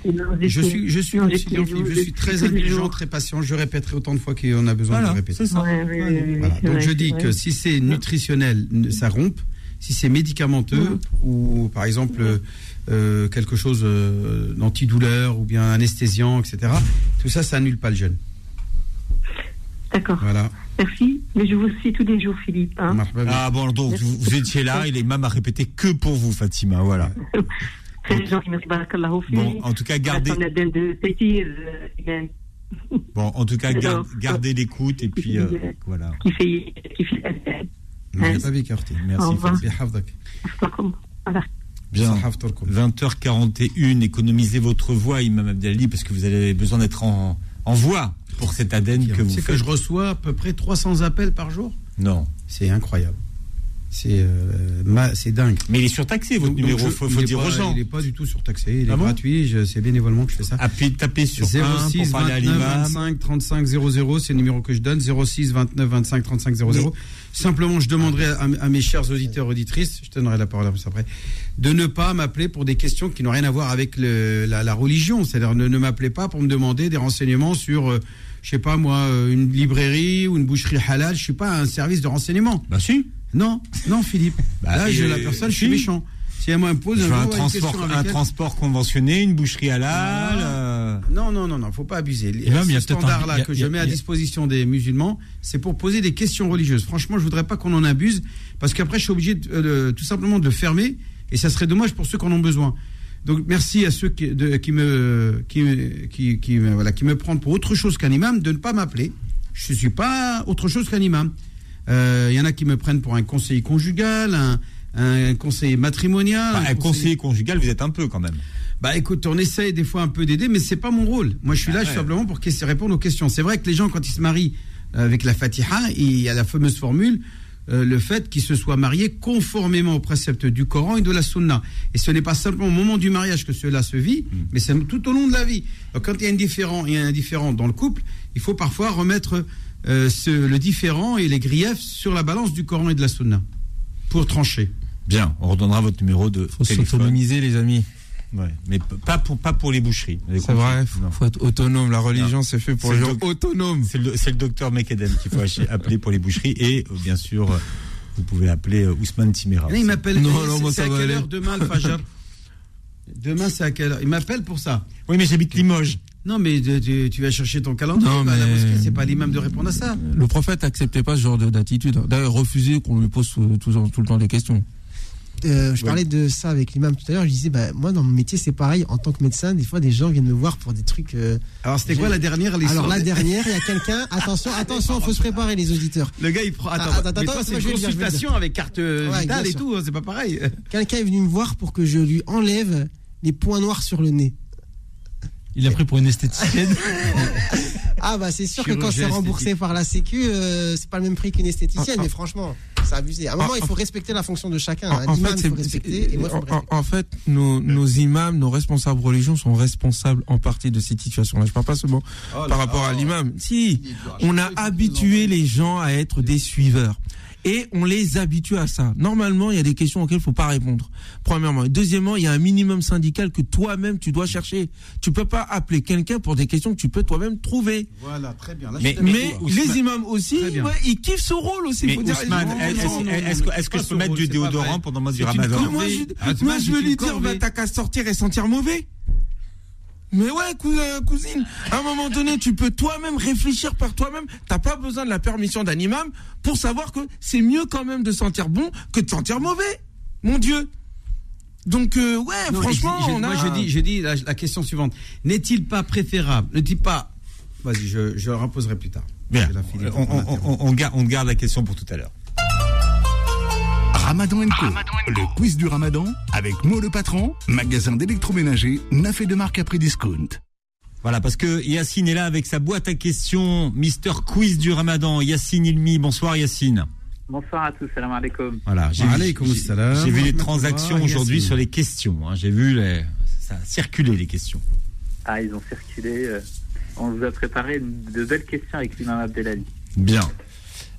B: Je suis, je suis, je très indulgent,
P: jours.
B: très patient. Je répéterai autant de fois qu'on a besoin de
A: Voilà,
B: répéter.
A: ça.
P: Ouais, oui, oui, oui,
B: Voilà.
P: c'est
B: Donc
P: vrai,
B: je dis que si c'est nutritionnel, ça rompe. Si c'est médicamenteux ou par exemple euh, quelque chose euh, d'antidouleur ou bien anesthésiant, etc. Tout ça, ça annule pas le jeûne.
P: D'accord.
B: Voilà.
P: Merci. Mais je vous suis tous les jours, Philippe. hein.
A: Ah bon, donc vous, vous étiez là et l'imam a répété que pour vous, Fatima. Voilà. <laughs> Bon, en tout cas, gardez-
P: euh.
A: Bon, en tout cas, gardez l'écoute et puis euh, voilà. Merci. Bien. 20h41, économisez votre voix, Imam Abdelali, parce que vous avez besoin d'être en, en voix pour cette ADN que vous
B: sais que
A: faites.
B: je reçois à peu près 300 appels par jour?
A: Non.
B: C'est incroyable. C'est euh, dingue.
A: Mais il est surtaxé, votre numéro,
B: je-
A: faut-
B: il
A: faut dire
B: pas-
A: aux gens.
B: Il n'est pas du tout surtaxé, il est
A: Ah bon
B: gratuit, c'est bénévolement que je fais ça.
A: Appuyez, tapez sur
B: 06
A: 1 pour parler à
B: 29
A: l'imam.
B: 25 35 00, c'est le numéro que je donne. 06 29 25 35 00. Simplement, je demanderai à, à mes chers auditeurs auditrices, je donnerai la parole après, de ne pas m'appeler pour des questions qui n'ont rien à voir avec le- la, la religion. C'est-à-dire, ne, ne m'appelez pas pour me demander des renseignements sur, euh, je sais pas moi, euh, une librairie ou une boucherie halal. Je suis pas un service de renseignement.
A: Bah si.
B: Non, non, Philippe.
A: Bah,
B: Là, je, la personne, je suis méchant. Si elle m'impose un, jour une
A: transport, un transport une boucherie halal. euh,
B: Non, non, non, non, faut pas abuser.
A: Même,
B: Ce standard-là
A: il y a-
B: que je
A: a-
B: mets à
A: a-
B: disposition des musulmans, c'est pour poser des questions religieuses. Franchement, je voudrais pas qu'on en abuse, parce qu'après, je suis obligé de, euh, tout simplement de le fermer, et ça serait dommage pour ceux qui en ont besoin. Donc, merci à ceux qui, de- qui me, qui, qui, voilà, qui me prennent pour autre chose qu'un imam, de ne pas m'appeler. Je suis pas autre chose qu'un imam. Euh, Il y en a qui me prennent pour un conseiller conjugal, un, un conseiller matrimonial.
A: bah, un conseiller conjugal, vous êtes un peu quand même.
B: Bah écoute, on essaye des fois un peu d'aider, mais c'est pas mon rôle. Moi, je suis là
A: Ah ouais.
B: simplement pour qu'ils répondre aux questions. C'est vrai que les gens, quand ils se marient euh, avec la Fatiha, il y a la fameuse formule, euh, le fait qu'ils se soient mariés conformément aux préceptes du Coran et de la Sunna. Et ce n'est pas simplement au moment du mariage que cela se vit,
A: Hmm.
B: mais c'est tout au long de la vie. Donc, quand il y a un différent, il y a un différent dans le couple, il faut parfois remettre euh, ce- le différent et les griefs sur la balance du Coran et de la Sunna pour trancher.
A: Bien, on redonnera votre numéro de
G: Faut s'autonomiser, les amis.
A: Ouais, mais pas pour, pas pour les boucheries.
G: C'est vrai, faut,
A: Non.
G: faut être autonome. La religion,
A: Non.
G: c'est fait pour
A: C'est
G: les
A: le
G: gens autonomes.
A: C'est le, c'est le docteur Mekeden qu'il faut appeler pour les boucheries et euh, bien sûr euh, Vous pouvez appeler euh, Ousmane Timera.
B: Il m'appelle.
A: Non,
B: c'est-
A: non, moi,
B: c'est
A: ça
B: à
A: va
B: quelle
A: aller.
B: heure demain le Fajr Demain, c'est à quelle heure? Il m'appelle pour ça.
A: Oui, mais j'habite Limoges.
B: Non, mais tu, vas chercher ton calendrier.
G: Non,
B: bah, la
G: mais-
B: mosquée, c'est pas l'imam de répondre à ça.
G: Le prophète acceptait pas ce genre de- d'attitude. D'ailleurs, refusait qu'on lui pose tout, tout- tout le temps des questions.
E: Euh, je parlais de ça avec l'imam tout à l'heure. Je disais, bah, moi, dans mon métier, c'est pareil. En tant que médecin, des fois, des gens viennent me voir pour des trucs. euh,
B: Alors, c'était quoi la dernière
E: Alors, la dernière, il y a quelqu'un. <laughs> Attention, attention, il faut se préparer, les auditeurs.
B: Le gars, il prend. Attends,
E: Ah, attends, attends,
B: c'est une consultation avec carte euh,
E: Ouais,
B: vitale et tout, c'est pas pareil. <laughs>
E: Quelqu'un est venu me voir pour que je lui enlève les points noirs sur le nez.
H: Il a pris pour une esthéticienne. <laughs>
E: Ah bah c'est sûr que quand c'est remboursé
H: esthétique.
E: par la Sécu, euh, c'est pas le même prix qu'une esthéticienne,
G: Ah, ah.
E: mais franchement, c'est abusé. À un moment, il faut respecter la fonction de chacun.
G: En- fait,
E: il faut
G: c'est-
E: respecter, et moi, il faut me
G: en, fait, nos, nos imams, nos responsables religieux sont responsables en partie de cette situation-là. Je parle pas seulement
B: Oh là
G: par rapport à l'imam. Si, on a habitué les gens à être des suiveurs. Et on les habitue à ça. Normalement, il y a des questions auxquelles il faut pas répondre. Premièrement. Et deuxièmement, il y a un minimum syndical que toi-même, tu dois chercher. Tu peux pas appeler quelqu'un pour des questions que tu peux toi-même trouver.
B: Voilà, très bien. Là,
G: Mais, les imams aussi, ouais, ils kiffent ce rôle aussi.
A: Mais est-ce que, je peux mettre
B: rôle,
A: du déodorant pendant le mois du ramadan
G: moi, je,
B: Ah,
G: veux lui dire, bah, t'as qu'à sortir et sentir mauvais. Mais ouais, cou- euh, cousine, à un moment donné, tu peux toi-même réfléchir par toi-même. T'as pas besoin de la permission d'un imam pour savoir que c'est mieux quand même de sentir bon que de sentir mauvais. Mon Dieu. Donc, euh, ouais,
B: Non,
G: franchement,
B: je-
G: on a...
B: moi je dis, je dis la, la question suivante. N'est-il pas préférable N'est-il pas Vas-y, je, je la reposerai plus tard.
A: Bien. On- on- on garde, on garde la question pour tout à l'heure.
I: Ramadan Co. Le quiz du Ramadan avec Mo le patron, magasin d'électroménager, neuf et de marque après discount.
A: Voilà, parce que Yacine est là avec sa boîte à questions, Mister Quiz du Ramadan. Yacine Ilmi, bonsoir Yacine.
Q: Bonsoir à tous, salam alaikum.
A: Voilà, j'ai vu, les transactions aujourd'hui sur les questions. hein. J'ai vu les, ça a circulé les questions.
Q: Ah, ils ont circulé. euh, on vous a préparé de belles questions avec l'imam Abdelali.
A: Bien.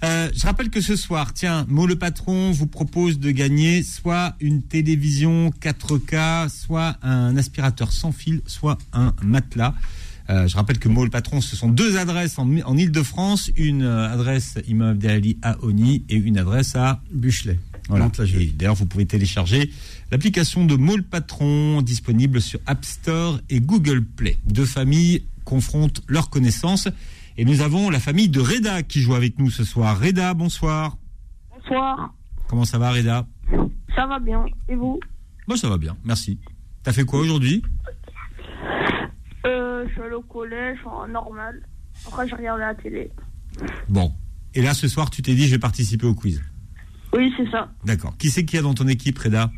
A: Euh, je rappelle que ce soir, tiens, Mo le patron vous propose de gagner soit une télévision 4K, soit un aspirateur sans fil, soit un matelas. Euh, je rappelle que Mo le patron, ce sont deux adresses en, en Ile-de-France, une euh, adresse Imam Abdelali à Oni et une adresse à
B: Buchelet.
A: Voilà. D'ailleurs, vous pouvez télécharger l'application de Mo le patron disponible sur App Store et Google Play. Deux familles confrontent leurs connaissances. Et nous avons la famille de Reda qui joue avec nous ce soir. Reda, bonsoir.
R: Bonsoir,
A: Comment ça va, Reda?
R: Ça va bien. Et vous?
A: Moi, ça va bien, merci. T'as fait quoi aujourd'hui?
R: Euh, Je suis allé au collège en normal. Après, j'ai regardé la télé.
A: Bon. Et là, ce soir, tu t'es dit, je vais participer au quiz.
R: Oui, c'est ça.
A: D'accord. Qui c'est qu'il y a dans ton équipe, Reda?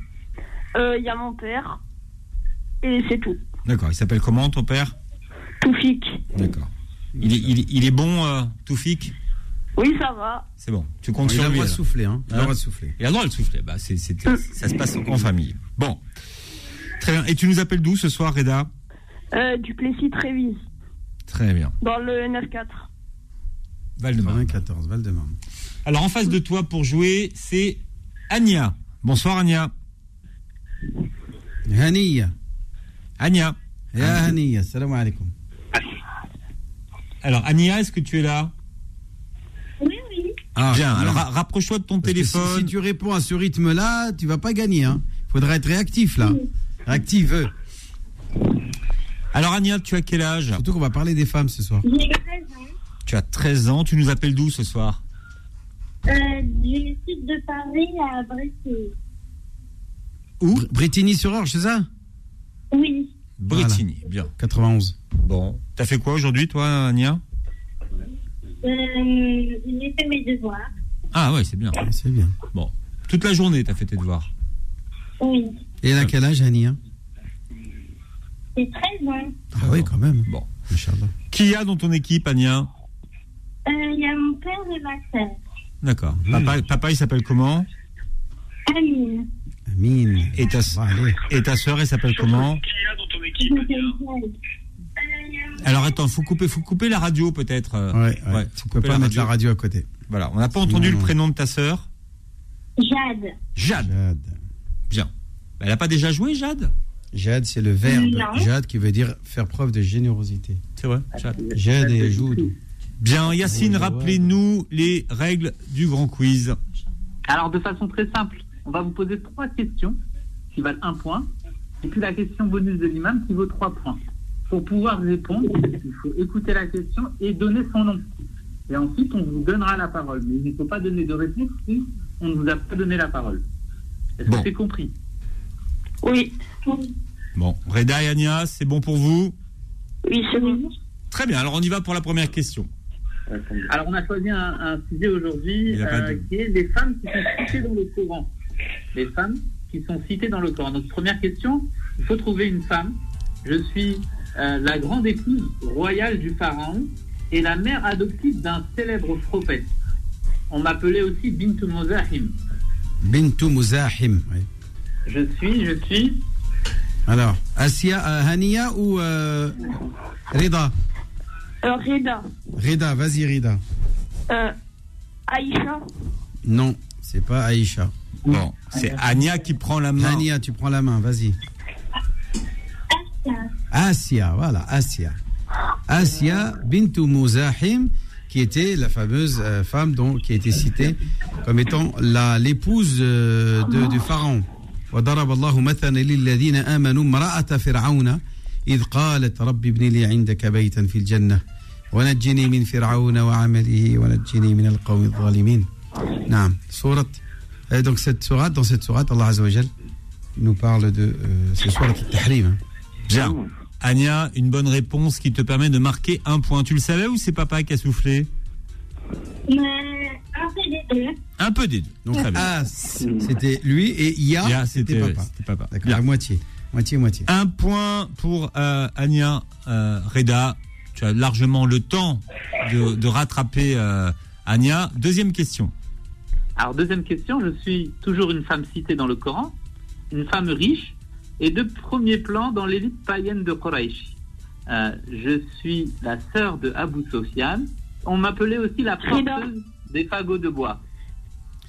R: Euh, Il y a mon père. Et c'est tout.
A: D'accord. Il s'appelle comment, ton père?
R: Toufik.
A: D'accord. Il est, il il bon, euh, Toufik?
R: Oui, ça va.
A: C'est bon. Tu comptes
B: Il
A: sur
B: a le
A: lui.
B: droit de souffler, hein. Il a le droit de souffler.
A: Il a le droit de souffler. Bah, c'est, c'est- ça se passe en famille. Bon. Très bien. Et tu nous appelles d'où ce soir, Reda?
R: Euh, du Plessis-Trévise.
A: Très bien.
R: Dans le 9-4.
A: Val-de-Marne.
B: 14, Val-de-Marne.
A: Alors, en face de toi, pour jouer, c'est Anya. Bonsoir, Anya.
B: Haniya.
A: Anya.
B: Ya Haniya, salam alaikum.
A: Alors, Anya, est-ce que tu es là?
R: Oui, oui.
B: Ah,
A: Bien. Alors, ra- rapproche-toi de ton
B: Parce que si-
A: téléphone.
B: Si, tu réponds à ce rythme-là, tu vas pas gagner. Hein. Faudra être réactif là. Réactive.
A: Alors, Anya, tu as quel âge?
B: Surtout qu'on va parler des femmes ce soir.
R: J'ai 13 ans.
A: Tu as 13 ans. Tu nous appelles d'où ce soir?
R: Euh, du sud de Paris à Bretigny.
A: Où?
B: Bretigny-sur-Orge, c'est ça?
R: Oui.
A: Bretigny. Bien.
B: 91.
A: Bon. T'as fait quoi aujourd'hui, toi,
R: Euh, j'ai fait mes devoirs.
A: Ah, ouais, c'est bien.
B: C'est bien.
A: Bon. Toute la journée, t'as fait tes devoirs?
R: Oui.
B: Et elle a quel âge, Hania
R: J'ai 13 ans.
B: Ah oui, quand même.
A: Bon.
B: Inch'Allah.
A: Qui y a dans ton équipe, Anya
R: Euh, Il y a mon père et ma sœur.
A: D'accord. Papa, papa, il s'appelle comment?
R: Amine.
B: Amine.
A: Et ta, et ta sœur, elle s'appelle comment. Alors attends, faut couper, faut couper la radio peut-être.
B: Ouais, ouais.
A: faut
B: Tu peux
A: couper
B: pas mettre la radio à côté.
A: Voilà, on n'a pas entendu
B: Non,
A: le prénom de ta sœur.
R: Jade.
A: Jade.
B: Jade.
A: Bien. Elle n'a pas déjà joué, Jade?
B: Jade, c'est le verbe
R: Non.
B: Jade qui veut dire faire preuve de générosité.
A: C'est vrai, Jade.
B: Jade et Joud.
A: Bien, Yacine,
B: Ouais, ouais.
A: rappelez-nous les règles du grand quiz.
Q: Alors, de façon très simple, on va vous poser trois questions qui valent un point, et puis la question bonus de l'imam qui vaut trois points. Pour pouvoir répondre, il faut écouter la question et donner son nom. Et ensuite, on vous donnera la parole. Mais il ne faut pas donner de réponse si on ne vous a pas donné la parole. Est-ce que c'est compris?
R: Oui.
A: Bon, Reda et Ania, c'est bon pour vous?
R: Oui, c'est bon.
A: Très bien, alors on y va pour la première question.
Q: Alors, on a choisi un, un sujet aujourd'hui euh,
A: de-
Q: qui est les femmes qui sont citées dans le Coran. Les femmes qui sont citées dans le Coran. Donc, première question, il faut trouver une femme. Je suis euh, la grande épouse royale du pharaon et la mère adoptive d'un célèbre prophète. On m'appelait aussi Bintu Mozahim.
B: Bintou Mouzahim. oui.
Q: Je suis, je suis.
B: Alors, Asia, euh, Hania ou euh, Rida?
R: Euh, Reda.
B: Rida, vas-y Rida.
R: Euh, Aïcha.
B: Non, c'est pas Aïcha.
A: Bon, c'est Ania qui prend la main.
B: Ania, tu prends la main, vas-y. Asia, voilà, Asia. Asia bintou Mouzahim, qui était la fameuse euh, femme dont, qui a été citée comme étant la- l'épouse euh, de- du pharaon. وضرب الله مثلا للذين آمنوا امرأة فرعون إذ قالت رب ابن لي عندك بيتا في الجنة ونجني من فرعون وعمله ونجني من القوم الظالمين نعم سورة euh, donc cette sourate, dans cette sourate, Allah Azza wa Jal nous parle de euh, c'est sourate al-Tahrim. hein.
A: Bien. Ania, une bonne réponse qui te permet de marquer un point. Tu le savais ou c'est papa qui a soufflé?
R: Mais un peu des deux.
A: Un peu des deux.
B: Donc. As, c'était lui et Ya,
A: Ya,
B: c'était
A: c'était-
B: papa.
A: c'était papa.
B: D'accord, à moitié. Moitié, moitié.
A: Un point pour euh, Ania euh, Reda. Tu as largement le temps de, de rattraper euh, Ania. Deuxième question.
Q: Alors, deuxième question, je suis toujours une femme citée dans le Coran, une femme riche et de premier plan dans l'élite païenne de Quraysh. Euh, je suis la sœur de Abu Sofyan. On m'appelait aussi la porteuse des fagots de bois.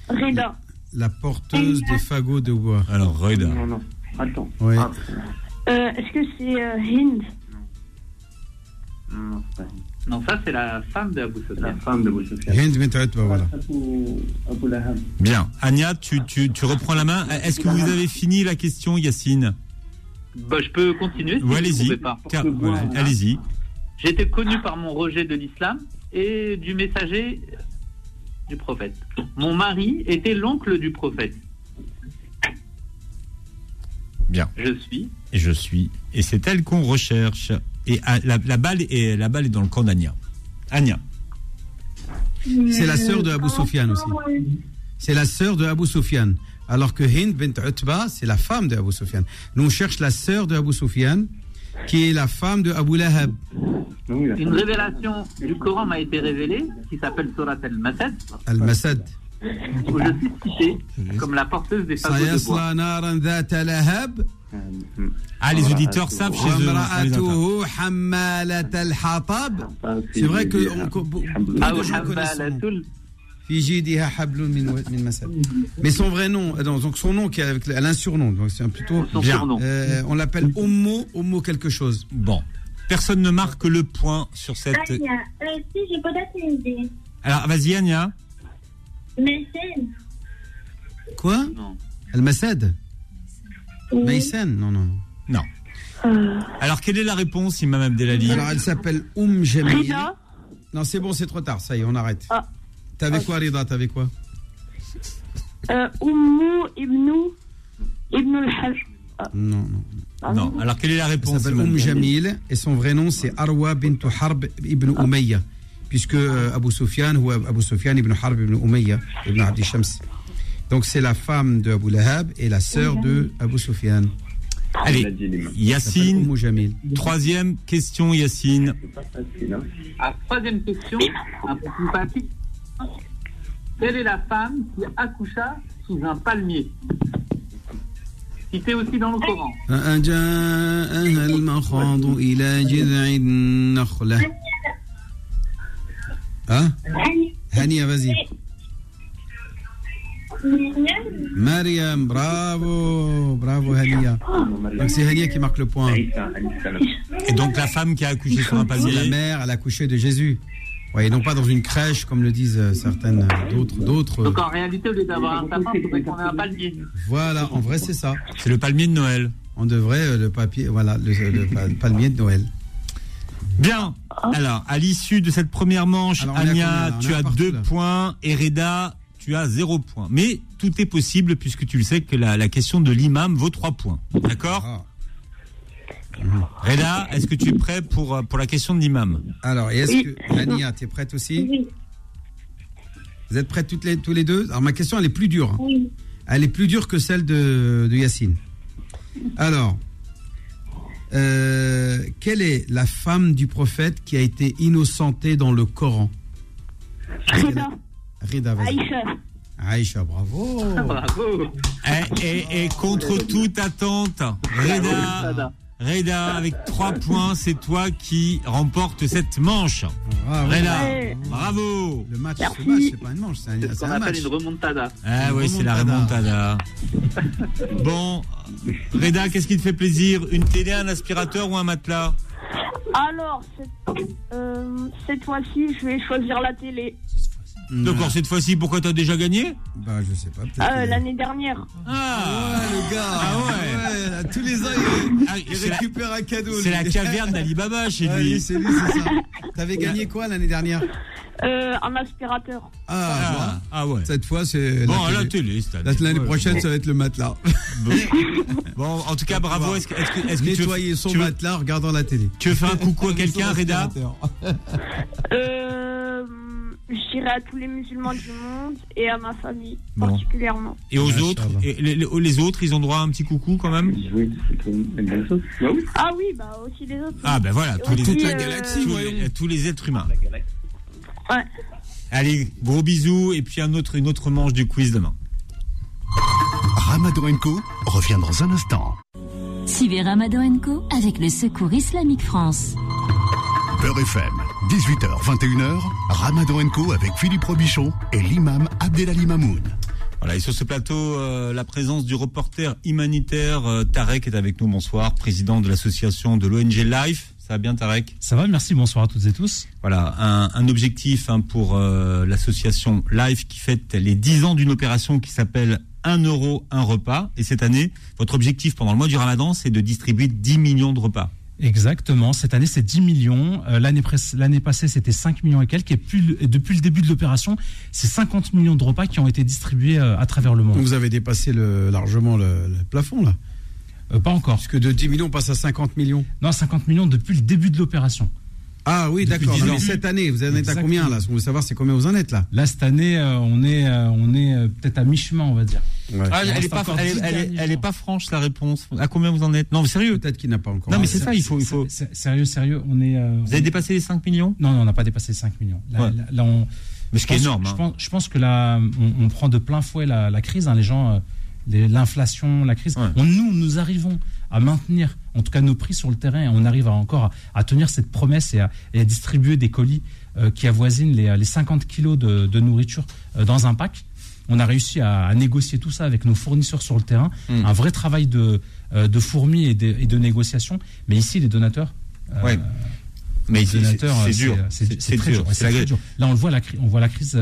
R: Reda.
B: La porteuse de fagots de bois.
A: Alors, Reda.
Q: Non, non, attends.
B: Oui.
R: Euh, Est-ce que c'est euh, Hind?
Q: Non, ça c'est la femme de Abu Sofyan. La
N: femme de.
B: Hind bint Utba, voilà.
A: Bien. Ania, tu, tu, tu reprends la main. Est-ce que vous avez fini la question, Yacine?
Q: Bah, je peux continuer si
A: Ouais,
Q: vous
A: allez-y.
Q: trouvez pas.
A: Car- voilà, Allez-y.
Q: J'étais connu par mon rejet de l'islam et du messager du prophète. Mon mari était l'oncle du prophète.
A: Bien.
Q: Je suis.
A: Et je suis. Et c'est elle qu'on recherche. Et ah, la, la balle est, la balle est dans le camp d'Ania. Ania.
B: C'est la sœur de Abu Sufyan aussi. C'est la sœur de Abu Sufyan. Alors que Hind bint Utba, c'est la femme de Abu Sufyan. Nous, on cherche la sœur de Abu Sufyan, qui est la femme de Abu Lahab.
Q: Une révélation du Coran m'a été révélée qui s'appelle Surat al-Masad,
B: Al-Masad.
Q: où je suis citée comme la porteuse des fagots de bois.
A: Ah, les auditeurs savent chez eux.
B: C'est vrai que. Mais son vrai nom, euh, donc son nom qui est avec un surnom, donc c'est plutôt
A: bien.
B: Euh, on l'appelle Homo, Homo quelque chose.
A: Bon, personne ne marque le point sur cette. Alors, vas-y, Anya.
R: Messed.
B: Quoi? Al-Massad Al-Masad Maïsen Non, non, non.
A: Non. Alors, quelle est la réponse, Imam Abdelali
B: Alors, elle s'appelle Oum Jamil.
R: Rida
B: Non, c'est bon, c'est trop tard, ça y est, on arrête.
R: Ah.
B: T'avais quoi, Rida T'avais quoi
R: Euh, Ibn al-Hajj.
B: Non, non.
A: Non. Alors, quelle est la
B: Elle
A: réponse
B: s'appelle
A: Imam
B: Oum Jamil et son vrai nom c'est Arwa bint Harb ibn Umayya. Puisque euh, Abu Sufyan ou Abu Sufyan ibn Harb ibn Umayya ibn Abdi Shams. Donc c'est la femme de Abu Lahab et la sœur de Abu Sufyan.
A: Allez, Yacine, troisième question, Yacine.
Q: Ah, troisième question, un peu plus facile. Quelle est la femme qui accoucha sous un palmier? Cité aussi dans le Coran.
B: Hein? Hania, vas-y. Mariam, bravo, bravo Hania. Donc c'est Hania qui marque le point.
A: Et donc, la femme qui a accouché sur un
B: C'est la
A: palmier.
B: mère, elle a accouché de Jésus. Ouais, et non pas dans une crèche, comme le disent euh, certaines euh, d'autres. d'autres.
Q: Donc en réalité, au lieu d'avoir un sapin, il faudrait qu'on ait un palmier.
B: Voilà, en vrai, c'est ça.
A: C'est le palmier de Noël.
B: On devrait euh, le papier, voilà, le, le pa- palmier de Noël.
A: Bien. Alors, à l'issue de cette première manche,
B: On
A: tu as deux
B: là.
A: points et Reda, tu as zéro point. Mais tout est possible puisque tu le sais que la, la question de l'imam vaut trois points. D'accord
B: Ah.
A: Reda, est-ce que tu es prêt pour, pour la question de l'imam?
B: Alors, et est-ce
A: Oui.
B: que Ania, tu es prête aussi? Vous êtes prêtes toutes les, tous les deux? Alors, ma question, elle est plus dure. hein. Elle est plus dure que celle de, de Yacine. Alors, euh, quelle est la femme du prophète qui a été innocentée dans le Coran?
R: Reda.
B: Rida.
R: Aïcha.
B: Aïcha, bravo.
Q: Bravo.
A: Et, et- et contre toute attente, Reda, Reda, avec trois points, c'est toi qui remporte cette manche.
B: Bravo.
A: Reda,
R: Ouais.
A: bravo.
B: Le match, ce match, c'est pas une manche, c'est un,
Q: ce qu'on appelle
B: match.
Q: une remontada.
A: Ah oui, c'est la remontada. <laughs> Bon, Reda, qu'est-ce qui te fait plaisir? Une télé, un aspirateur ou un matelas?
R: Alors, cette, euh, cette fois-ci, je vais choisir la télé.
A: D'accord, cette fois-ci, pourquoi t'as déjà gagné?
B: Bah, je sais pas. peut-être
R: Euh,
B: que-
R: L'année dernière.
A: Ah,
B: le gars.
A: Ah ouais.
B: là, tous les ans, il,
A: Ah,
B: il
A: c'est la-
B: récupère un cadeau.
A: C'est la caverne d'Alibaba chez
B: Ouais,
A: lui.
B: lui, c'est lui, c'est ça. <laughs> T'avais gagné quoi l'année dernière?
R: Euh, un aspirateur.
B: ah,
A: Ah, ah ouais.
B: Cette fois, c'est.
A: Bon, à la télé, cette année.
B: La- L'année
A: Ouais,
B: prochaine, ça va être le matelas.
A: Bon, en tout cas, bravo. Est-ce que, est-ce que, est-ce que tu veux-
B: Nettoyer son
A: tu veux-
B: matelas en regardant la télé.
A: Tu veux faire un coucou à <laughs> quelqu'un, Reda?
R: Euh, je dirais à tous les musulmans du monde et à ma famille
A: Bon.
R: particulièrement.
A: Et aux autres et les, les- les autres, ils ont droit à un petit coucou quand même?
R: Ah oui, bah aussi les autres.
A: Ah ben voilà, tous les,
R: Aussi,
A: tous,
R: euh,
A: les, tous les êtres humains.
R: Ouais.
A: Allez, gros bisous et puis un autre, une autre manche du quiz demain.
I: Ramadan Co revient dans un instant.
J: Suivez Ramadan Co avec le Secours Islamique France.
I: Beurre FM, 18h, 21h, Ramadan Co avec Philippe Robichon et l'imam Abdelali Mamoun.
A: Voilà, et sur ce plateau, euh, la présence du reporter humanitaire euh, Tarek est avec nous. Bonsoir, président de l'association de l'ONG Life. Ça va bien, Tarek?
H: Ça va, merci, bonsoir à toutes et tous.
A: Voilà, un, un objectif hein, pour euh, l'association Life qui fête les 10 ans d'une opération qui s'appelle 1 euro, un repas. Et cette année, votre objectif pendant le mois du ramadan, c'est de distribuer 10 millions de repas.
H: Exactement. Cette année, c'est 10 millions. Euh, L'année passée, c'était 5 millions et quelques. Et depuis le début de l'opération, c'est 50 millions de repas qui ont été distribués euh, à travers le monde.
B: Vous avez dépassé le- largement le, le plafond, là?
H: Euh, pas encore.
B: Parce que de 10 millions, on passe à 50 millions.
H: Non, 50 millions depuis le début de l'opération.
B: Ah oui, d'accord.
H: 10
B: Non,
H: ans.
B: mais cette année, vous en êtes à combien, là? On veut savoir c'est combien vous en êtes, là?
H: Là, cette année, euh, on est, euh, on est euh, peut-être à mi-chemin, on va dire.
A: Ah, elle, est pas,
H: encore
A: elle, est-
H: 10
A: elle est-
H: derniers
A: elle est
H: jours.
A: pas franche la réponse. À combien vous en êtes? Non, mais sérieux.
B: Peut-être qu'il n'a pas encore.
A: Non, mais c'est ça, il faut, il faut.
H: Sérieux, sérieux, on est. euh,
A: Vous avez dépassé les 5 millions?
H: Non, non, on n'a pas dépassé les 5 millions. Là,
A: Ouais.
H: là- là, on,
A: Mais ce qui est énorme,
H: Je
A: hein.
H: pense, je pense que là, on, on prend de plein fouet la, la crise. hein, les gens, euh, l'inflation, la crise.
A: Ouais.
H: On- nous, nous arrivons à maintenir, en tout cas, nos prix sur le terrain. Et on arrive à, encore à, à tenir cette promesse et à, et à distribuer des colis euh, qui avoisinent les, les 50 kilos de, de nourriture euh, dans un pack. On a réussi à, négocier tout ça avec nos fournisseurs sur le terrain.
A: Mm.
H: Un vrai travail de, euh, de fourmi et de, et de négociation. Mais ici, les donateurs. euh,
A: Ouais. Mais
H: les
A: c'est-
H: donateurs,
A: c'est dur.
H: C'est très
A: dur.
H: Là, on le voit la, on voit la crise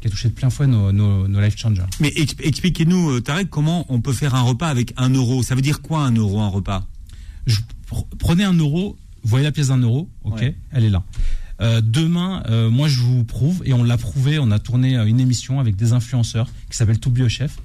H: qui a touché de plein fouet nos, nos, nos life changers.
A: Mais exp- expliquez-nous, euh, Tarek, comment on peut faire un repas avec un euro? Ça veut dire quoi un euro, un repas?
H: Je- prenez un euro, vous voyez la pièce d'un euro, ok,
A: Ouais.
H: elle est là. Euh, demain, euh, moi je vous prouve, et on l'a prouvé, on a tourné une émission avec des influenceurs qui s'appelle Tout Bio Chef.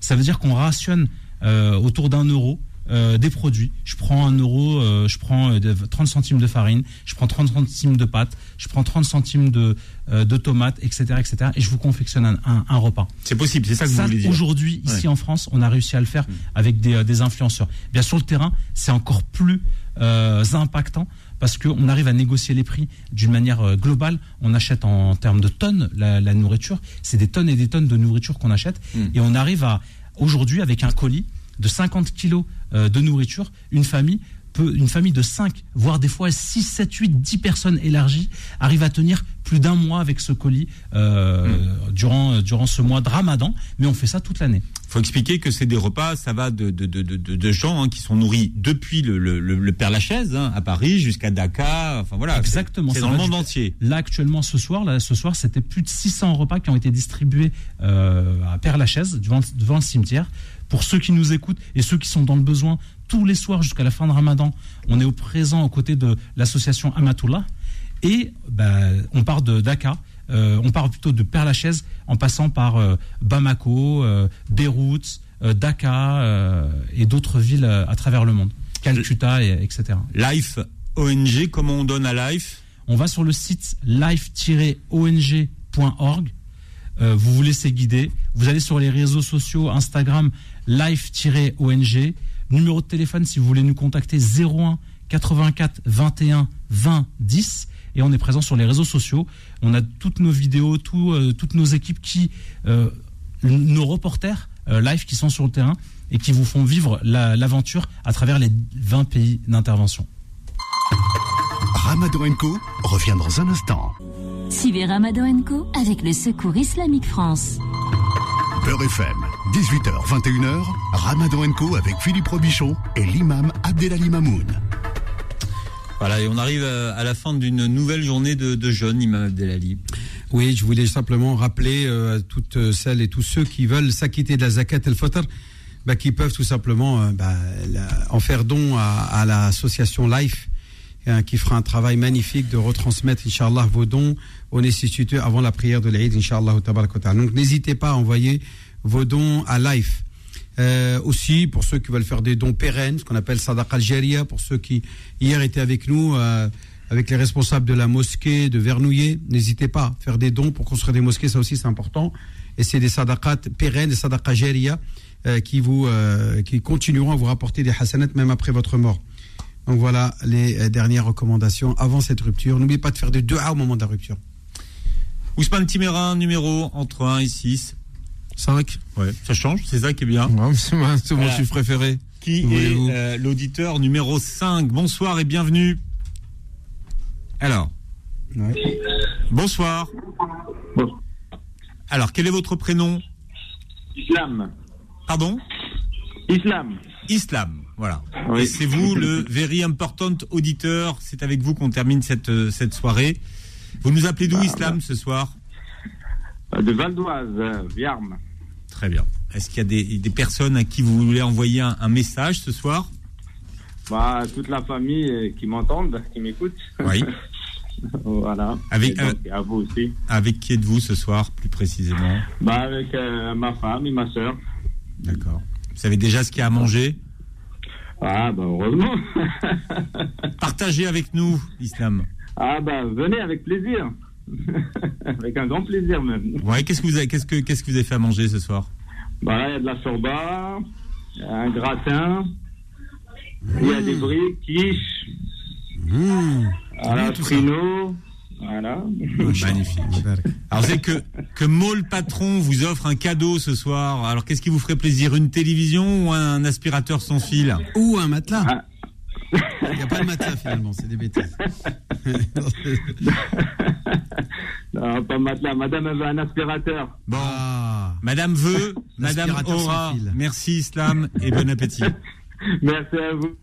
H: Ça veut dire qu'on rationne euh, autour d'un euro euh, des produits. Je prends un euro, euh, je prends euh, de- 30 centimes de farine, je prends 30 centimes de pâte, je prends 30 centimes de, euh, de tomates, etc., etc. Et je vous confectionne un, un- un repas.
A: C'est possible, c'est ça que vous voulez dire.
H: Aujourd'hui, ici en France, on a réussi à le faire avec des, euh, des influenceurs. Bien sur le terrain, c'est encore plus euh, impactant parce qu'on arrive à négocier les prix d'une manière euh, globale. On achète en, en termes de tonnes la, la nourriture. C'est des tonnes et des tonnes de nourriture qu'on achète.
A: Mm.
H: Et on arrive à, aujourd'hui, avec un colis de 50 kilos euh, de nourriture, une famille peut, une famille de 5, voire des fois 6, 7, 8, 10 personnes élargies, arrive à tenir plus d'un mois avec ce colis euh,
A: Hmm.
H: durant, durant ce mois de ramadan, mais on fait ça toute l'année.
A: faut expliquer que c'est des repas, ça va de, de, de, de, de gens hein, qui sont nourris depuis le, le, Père Lachaise hein, à Paris jusqu'à Dakar. Enfin voilà,
H: Exactement.
A: C'est dans le monde
H: du-
A: entier.
H: Là, actuellement, ce soir, là, ce soir, c'était plus de 600 repas qui ont été distribués euh, à Père-Lachaise, devant, devant le cimetière. Pour ceux qui nous écoutent et ceux qui sont dans le besoin, tous les soirs jusqu'à la fin de Ramadan, on est au présent aux côtés de l'association Amatullah. Et bah, on part de Dakar, euh, on part plutôt de Père-Lachaise en passant par euh, Bamako, euh, Beyrouth, Dakar et d'autres villes à travers le monde. Calcutta, et, etc.
A: Life ONG, comment on donne à Life?
H: On va sur le site life-ong.org. Euh, vous vous laissez guider. Vous allez sur les réseaux sociaux Instagram life-ong. Numéro de téléphone si vous voulez nous contacter 01 84 21 20 10 et on est présent sur les réseaux sociaux. On a toutes nos vidéos, tout, euh, toutes nos équipes qui, euh, nos reporters live qui sont sur le terrain et qui vous font vivre la- l'aventure à travers les 20 pays d'intervention.
I: Ramadan Co revient dans un instant.
J: Suivez Ramadan Co avec le Secours Islamique France.
I: Beurre FM, 18h, 21h, Ramadan Co avec Philippe Robichon et l'imam Abdelali Mamoun.
A: Voilà, et on arrive à, à la fin d'une nouvelle journée de, de jeûne, Imam Abdelali.
B: Oui, je voulais simplement rappeler euh, à toutes celles et tous ceux qui veulent s'acquitter de la zakat el-fitr, bah, qui peuvent tout simplement euh, bah, la- en faire don à, à l'association Life, qui fera un travail magnifique de retransmettre, Inch'Allah, vos dons aux nécessiteux avant la prière de l'Aïd, Inch'Allah. Donc n'hésitez pas à envoyer vos dons à Life. Euh, aussi, pour ceux qui veulent faire des dons pérennes, ce qu'on appelle Sadaqa Algéria, pour ceux qui hier étaient avec nous, euh, avec les responsables de la mosquée de Vernouillet, n'hésitez pas à faire des dons pour construire des mosquées, ça aussi c'est important. Et c'est des sadaqat pérennes, des sadaqa Algéria, euh, qui, vous, euh, qui continueront à vous rapporter des hasanats même après votre mort. Donc voilà les euh, dernières recommandations avant cette rupture. N'oubliez pas de faire des dua au moment de la rupture.
A: Ousmane Timérin, numéro entre 1 et 6.
G: 5.
A: Ouais, ça change, c'est ça qui est bien.
G: c'est mon, c'est mon
A: Voilà.
G: chiffre préféré.
A: Qui est euh, l'auditeur numéro 5 Bonsoir et bienvenue. Alors. Bonsoir. Alors, quel est votre prénom?
S: Islam.
A: Pardon?
S: Islam.
A: Islam, voilà.
S: Oui.
A: Et c'est vous le very important auditeur. C'est avec vous qu'on termine cette, euh, cette soirée. Vous nous appelez d'où, Islam, ce soir?
S: De Val d'Oise, euh, Viarme.
A: Très bien. Est-ce qu'il y a des, des personnes à qui vous voulez envoyer un, un message ce soir?
S: Bah, toute la famille euh, qui m'entendent, qui m'écoutent.
A: Oui. <laughs>
S: voilà.
A: Avec-
S: à vous aussi.
A: Avec qui êtes-vous ce soir, plus précisément?
S: Bah, avec euh, ma femme et ma soeur.
A: D'accord. Vous savez déjà ce qu'il y a à manger?
S: Ah, bah, heureusement. <laughs>
A: Partagez avec nous, Islam.
S: ah, bah, venez avec plaisir. avec un grand plaisir, même.
A: Ouais, qu'est-ce que vous avez, qu'est-ce que, qu'est-ce que vous avez fait à manger ce soir?
S: Bah, là, il y a de la sorba, un gratin, il y a des briques, quiche, voilà, frino, voilà.
A: Magnifique. Alors, c'est que, que Maul Patron vous offre un cadeau ce soir. Alors, qu'est-ce qui vous ferait plaisir? Une télévision ou un aspirateur sans fil?
B: Ou un matelas Il n'y a pas de matelas finalement, c'est des bêtises. <laughs>
S: Non, pas matelas. Madame veut un aspirateur.
A: Bon. Madame veut, Madame aura.
S: fil.
A: Merci, Islam, et bon appétit. <laughs>
S: Merci à vous.